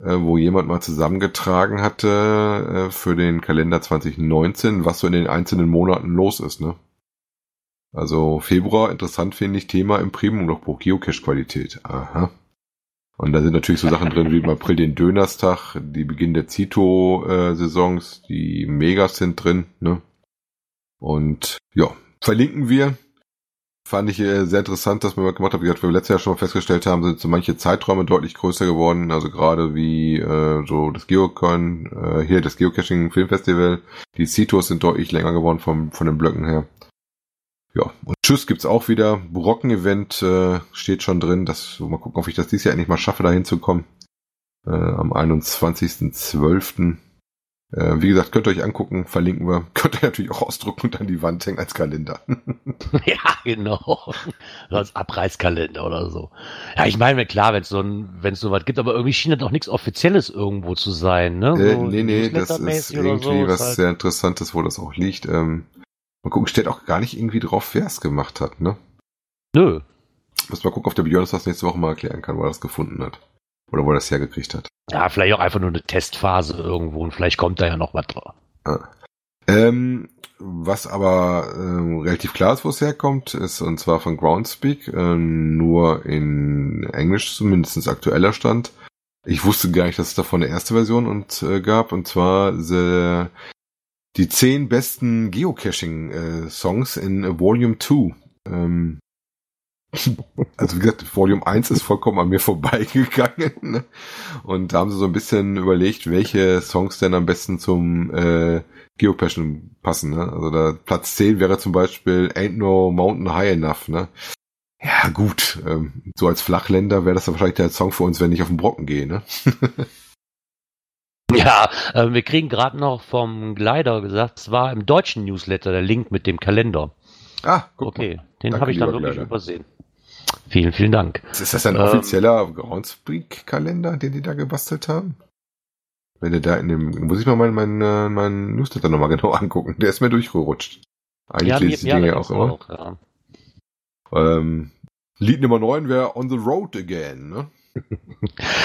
äh, wo jemand mal zusammengetragen hatte äh, für den Kalender 2019, was so in den einzelnen Monaten los ist. Ne? Also Februar, interessant finde ich, Thema im Premium-Logbuch Geocache-Qualität. Aha. Und da sind natürlich so Sachen drin wie im April den Dönerstag, die Beginn der Zito-Saisons, die Megas sind drin. Ne? Und ja, verlinken wir. Fand ich äh, sehr interessant, dass wir mal gemacht haben. Wie wir letztes Jahr schon mal festgestellt haben, sind so manche Zeiträume deutlich größer geworden. Also gerade wie äh, so das Geocoin, äh, hier das Geocaching Filmfestival. Die Citos sind deutlich länger geworden vom, von den Blöcken her. Ja, und Tschüss gibt's auch wieder. Brocken-Event äh, steht schon drin. Das, mal gucken, ob ich das dieses Jahr endlich mal schaffe, da hinzukommen. Äh, am 21.12. Äh, wie gesagt, könnt ihr euch angucken, verlinken wir. Könnt ihr natürlich auch ausdrucken und an die Wand hängen als Kalender. ja, genau. als Abreißkalender oder so. Ja, ich meine, klar, wenn es so ein, wenn es so was gibt, aber irgendwie schien das doch nichts Offizielles irgendwo zu sein, ne? Äh, so nee, nee, das ist irgendwie so, was halt sehr Interessantes, wo das auch liegt. Ähm, mal gucken, steht auch gar nicht irgendwie drauf, wer es gemacht hat, ne? Nö. Muss mal gucken, ob der Björn das nächste Woche mal erklären kann, wo er das gefunden hat. Oder wo er das hergekriegt hat. Ja, vielleicht auch einfach nur eine Testphase irgendwo und vielleicht kommt da ja noch was drauf. Ah. Ähm, was aber ähm, relativ klar ist, wo es herkommt, ist und zwar von Groundspeak, äh, nur in Englisch zumindest aktueller Stand. Ich wusste gar nicht, dass es davon eine erste Version und äh, gab, und zwar the, die zehn besten Geocaching-Songs äh, in Volume 2. Ähm, also wie gesagt, Volume 1 ist vollkommen an mir vorbeigegangen. Ne? Und da haben sie so ein bisschen überlegt, welche Songs denn am besten zum äh, Geopassion passen. Ne? Also da Platz 10 wäre zum Beispiel Ain't No Mountain High Enough. Ne? Ja gut, ähm, so als Flachländer wäre das dann wahrscheinlich der Song für uns, wenn ich auf den Brocken gehe. Ne? Ja, äh, wir kriegen gerade noch vom Glider gesagt, es war im deutschen Newsletter der Link mit dem Kalender. Ah, guck okay, mal. den habe ich dann wirklich Glider. übersehen. Vielen, vielen Dank. Ist das ein ähm, offizieller Groundspeak-Kalender, den die da gebastelt haben? Wenn ihr da in dem, muss ich mal meinen mein, mein, äh, Newsletter nochmal genau angucken. Der ist mir durchgerutscht. Eigentlich ja, lese ich die ja, Dinge auch immer. Auch, ja. ähm, Lied Nummer 9 wäre On the Road Again, ne?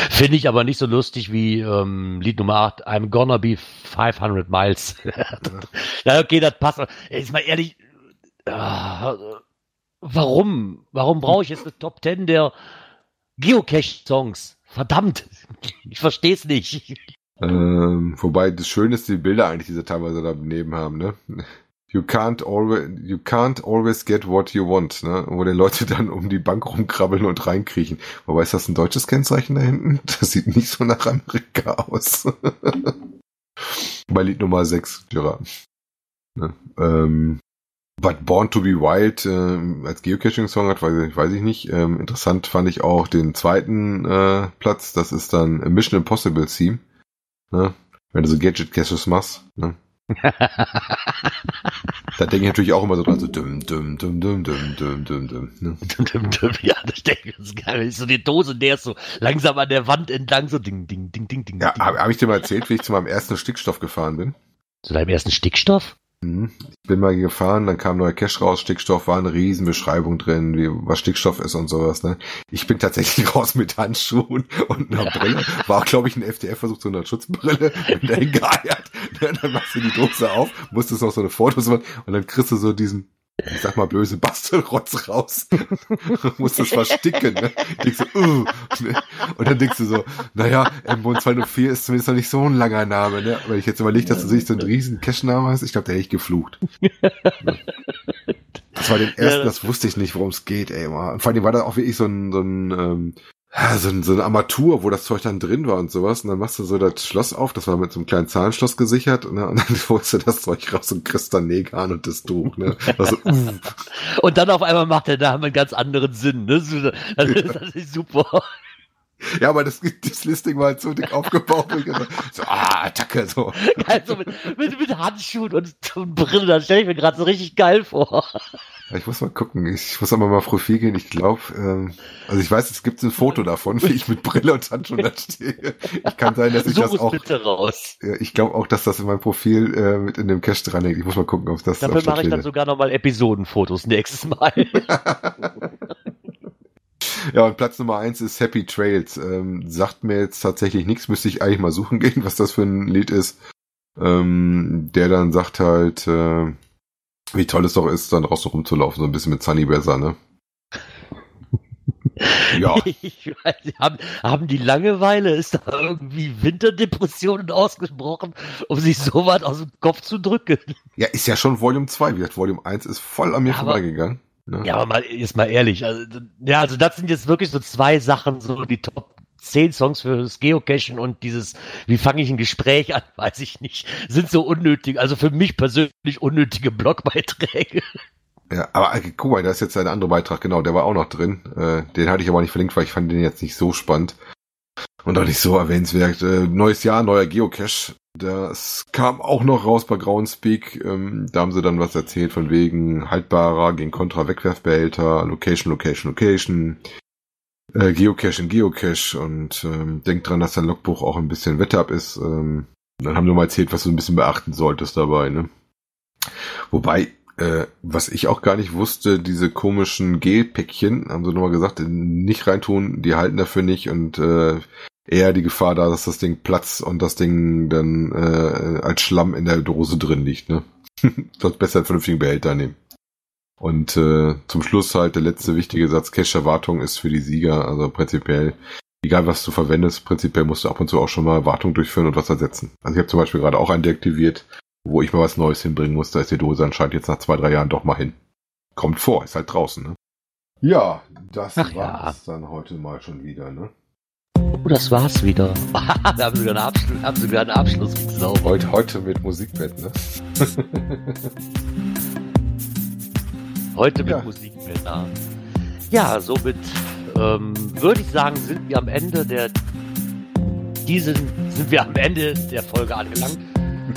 Finde ich aber nicht so lustig wie ähm, Lied Nummer 8, I'm gonna be 500 miles. ja, okay, das passt. Jetzt mal ehrlich, äh, Warum? Warum brauche ich jetzt eine Top 10 der Geocache-Songs? Verdammt! Ich verstehe es nicht. Ähm, wobei das Schöne ist, die Bilder eigentlich, die sie teilweise daneben haben, ne? You can't always, you can't always get what you want, ne? Wo die Leute dann um die Bank rumkrabbeln und reinkriechen. Wobei ist das ein deutsches Kennzeichen da hinten? Das sieht nicht so nach Amerika aus. Bei Lied Nummer 6, Jura. Ne? Ähm, But Born to be Wild äh, als Geocaching-Song hat, weiß ich, weiß ich nicht. Ähm, interessant fand ich auch den zweiten äh, Platz. Das ist dann Mission Impossible Theme. Ne? Wenn du so Gadget-Caches machst. Ne? da denke ich natürlich auch immer so dran, so dum, dum, dum, dum, dum, dum, dum, dum. Ne? Dum, dum, dum, ja, das denke ich geil. So die Dose, der ist so langsam an der Wand entlang, so ding, ding, ding, ding, ding. Ja, habe hab ich dir mal erzählt, wie ich zu meinem ersten Stickstoff gefahren bin? Zu deinem ersten Stickstoff? Mhm. Ich bin mal gefahren, dann kam neuer Cache raus, Stickstoff war eine Riesenbeschreibung drin, wie, was Stickstoff ist und sowas. Ne? Ich bin tatsächlich raus mit Handschuhen und einer Brille. War, glaube ich, ein FDF-Versuch, so eine Schutzbrille, bin dahin geeiert. Ne? Dann machst du die Dose auf, musstest noch so eine Fotos machen und dann kriegst du so diesen ich sag mal böse Bastelrotz raus. muss das versticken, ne? Denkst du, uh, ne? Und dann denkst du so, naja, M-Bone 204 ist zumindest noch nicht so ein langer Name, ne? Wenn ich jetzt überlege, dass du sich so einen riesen Cache-Name hast, ich glaube, der hätte ich geflucht. Das war den ersten, das wusste ich nicht, worum es geht, ey. Und vor allem war da auch wirklich so ein, so ein ähm, so, ein, so eine Armatur, wo das Zeug dann drin war und sowas. Und dann machst du so das Schloss auf, das war mit so einem kleinen Zahlenschloss gesichert. Ne? Und dann holst du das Zeug raus und kriegst dann Negan und das Tuch. Ne? Also, uh. Und dann auf einmal macht der Name einen ganz anderen Sinn. Ne? Das ist, das ist super. Ja, aber das, das Listing war halt so dick aufgebaut. so, ah, Attacke, so. Geil, so mit, mit, mit Handschuhen und, und Brille, das stelle ich mir gerade so richtig geil vor. Ich muss mal gucken. Ich muss aber mal Profil gehen. Ich glaube, ähm, also ich weiß, es gibt ein Foto davon, wie ich mit Brille und Handschuhen da stehe. Ich kann sein, dass ich Such das auch. Bitte raus. Ich glaube auch, dass das in meinem Profil äh, mit in dem Cache dran hängt. Ich muss mal gucken, ob das. Dafür mache ich dann sogar nochmal Episodenfotos nächstes Mal. ja, und Platz Nummer eins ist Happy Trails. Ähm, sagt mir jetzt tatsächlich nichts, müsste ich eigentlich mal suchen gehen, was das für ein Lied ist. Ähm, der dann sagt halt, äh, wie toll es doch ist, dann draußen rumzulaufen, so ein bisschen mit Sunny Besser, ne? ja. Ich weiß, haben, haben die Langeweile, ist da irgendwie Winterdepressionen ausgesprochen, um sich so weit aus dem Kopf zu drücken? Ja, ist ja schon Volume 2. Wie gesagt, Volume 1 ist voll an mir aber, vorbeigegangen. Ne? Ja, aber mal, jetzt mal ehrlich. Also, ja, also das sind jetzt wirklich so zwei Sachen, so die Top zehn Songs für das Geocachen und dieses, wie fange ich ein Gespräch an, weiß ich nicht, sind so unnötig, also für mich persönlich unnötige Blogbeiträge. Ja, aber äh, guck mal, da ist jetzt ein anderer Beitrag, genau, der war auch noch drin. Äh, den hatte ich aber nicht verlinkt, weil ich fand den jetzt nicht so spannend und auch nicht so erwähnenswert. Äh, neues Jahr, neuer Geocache. Das kam auch noch raus bei Groundspeak. Ähm, da haben sie dann was erzählt von wegen haltbarer gegen Kontra Wegwerfbehälter, Location, Location, Location, äh, Geocache in Geocache und ähm, denkt dran, dass dein Logbuch auch ein bisschen Wetter ist. Ähm, dann haben wir mal erzählt, was du ein bisschen beachten solltest dabei, ne? Wobei, äh, was ich auch gar nicht wusste, diese komischen Gelpäckchen, haben sie nochmal gesagt, nicht reintun, die halten dafür nicht und äh, eher die Gefahr da, dass das Ding platzt und das Ding dann äh, als Schlamm in der Dose drin liegt, ne? Sonst besser einen vernünftigen Behälter nehmen. Und äh, zum Schluss halt der letzte wichtige Satz, Cache-Erwartung ist für die Sieger, also prinzipiell, egal was du verwendest, prinzipiell musst du ab und zu auch schon mal Wartung durchführen und was ersetzen. Also ich habe zum Beispiel gerade auch einen deaktiviert, wo ich mal was Neues hinbringen muss, da ist die Dose anscheinend jetzt nach zwei, drei Jahren doch mal hin. Kommt vor, ist halt draußen, ne? Ja, das Ach war's ja. dann heute mal schon wieder, ne? Oh, das war's wieder. da haben sie wieder einen Abschluss, haben sie wieder einen Abschluss gezaubert. Heute, heute mit Musikbett, ne? Heute mit ja. Musikblätter. Ja, somit ähm, würde ich sagen, sind wir am Ende der diesen sind wir am Ende der Folge angelangt.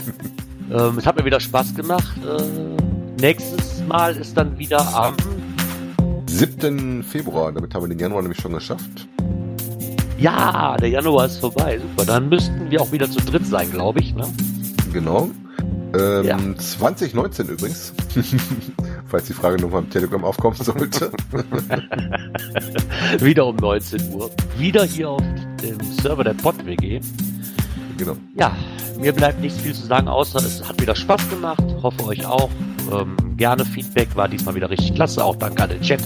ähm, es hat mir wieder Spaß gemacht. Äh, nächstes Mal ist dann wieder am 7. Februar. Damit haben wir den Januar nämlich schon geschafft. Ja, der Januar ist vorbei. Super. Dann müssten wir auch wieder zu dritt sein, glaube ich. Ne? Genau. Ähm, ja. 2019 übrigens. Falls die Frage nochmal im Telegram aufkommen sollte. Wieder um 19 Uhr. Wieder hier auf dem Server der PodWG. Genau. Ja, mir bleibt nichts viel zu sagen, außer es hat wieder Spaß gemacht. Hoffe euch auch. Ähm, gerne Feedback, war diesmal wieder richtig klasse. Auch danke an den Chat.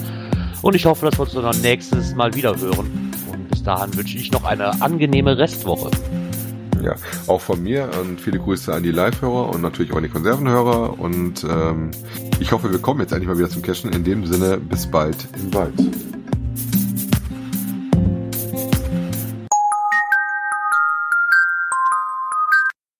Und ich hoffe, dass wir uns dann nächstes Mal wieder hören. Dahin wünsche ich noch eine angenehme Restwoche. Ja, auch von mir und viele Grüße an die Live-Hörer und natürlich auch an die Konservenhörer. Und ähm, ich hoffe, wir kommen jetzt endlich mal wieder zum Cashen. In dem Sinne, bis bald im Wald.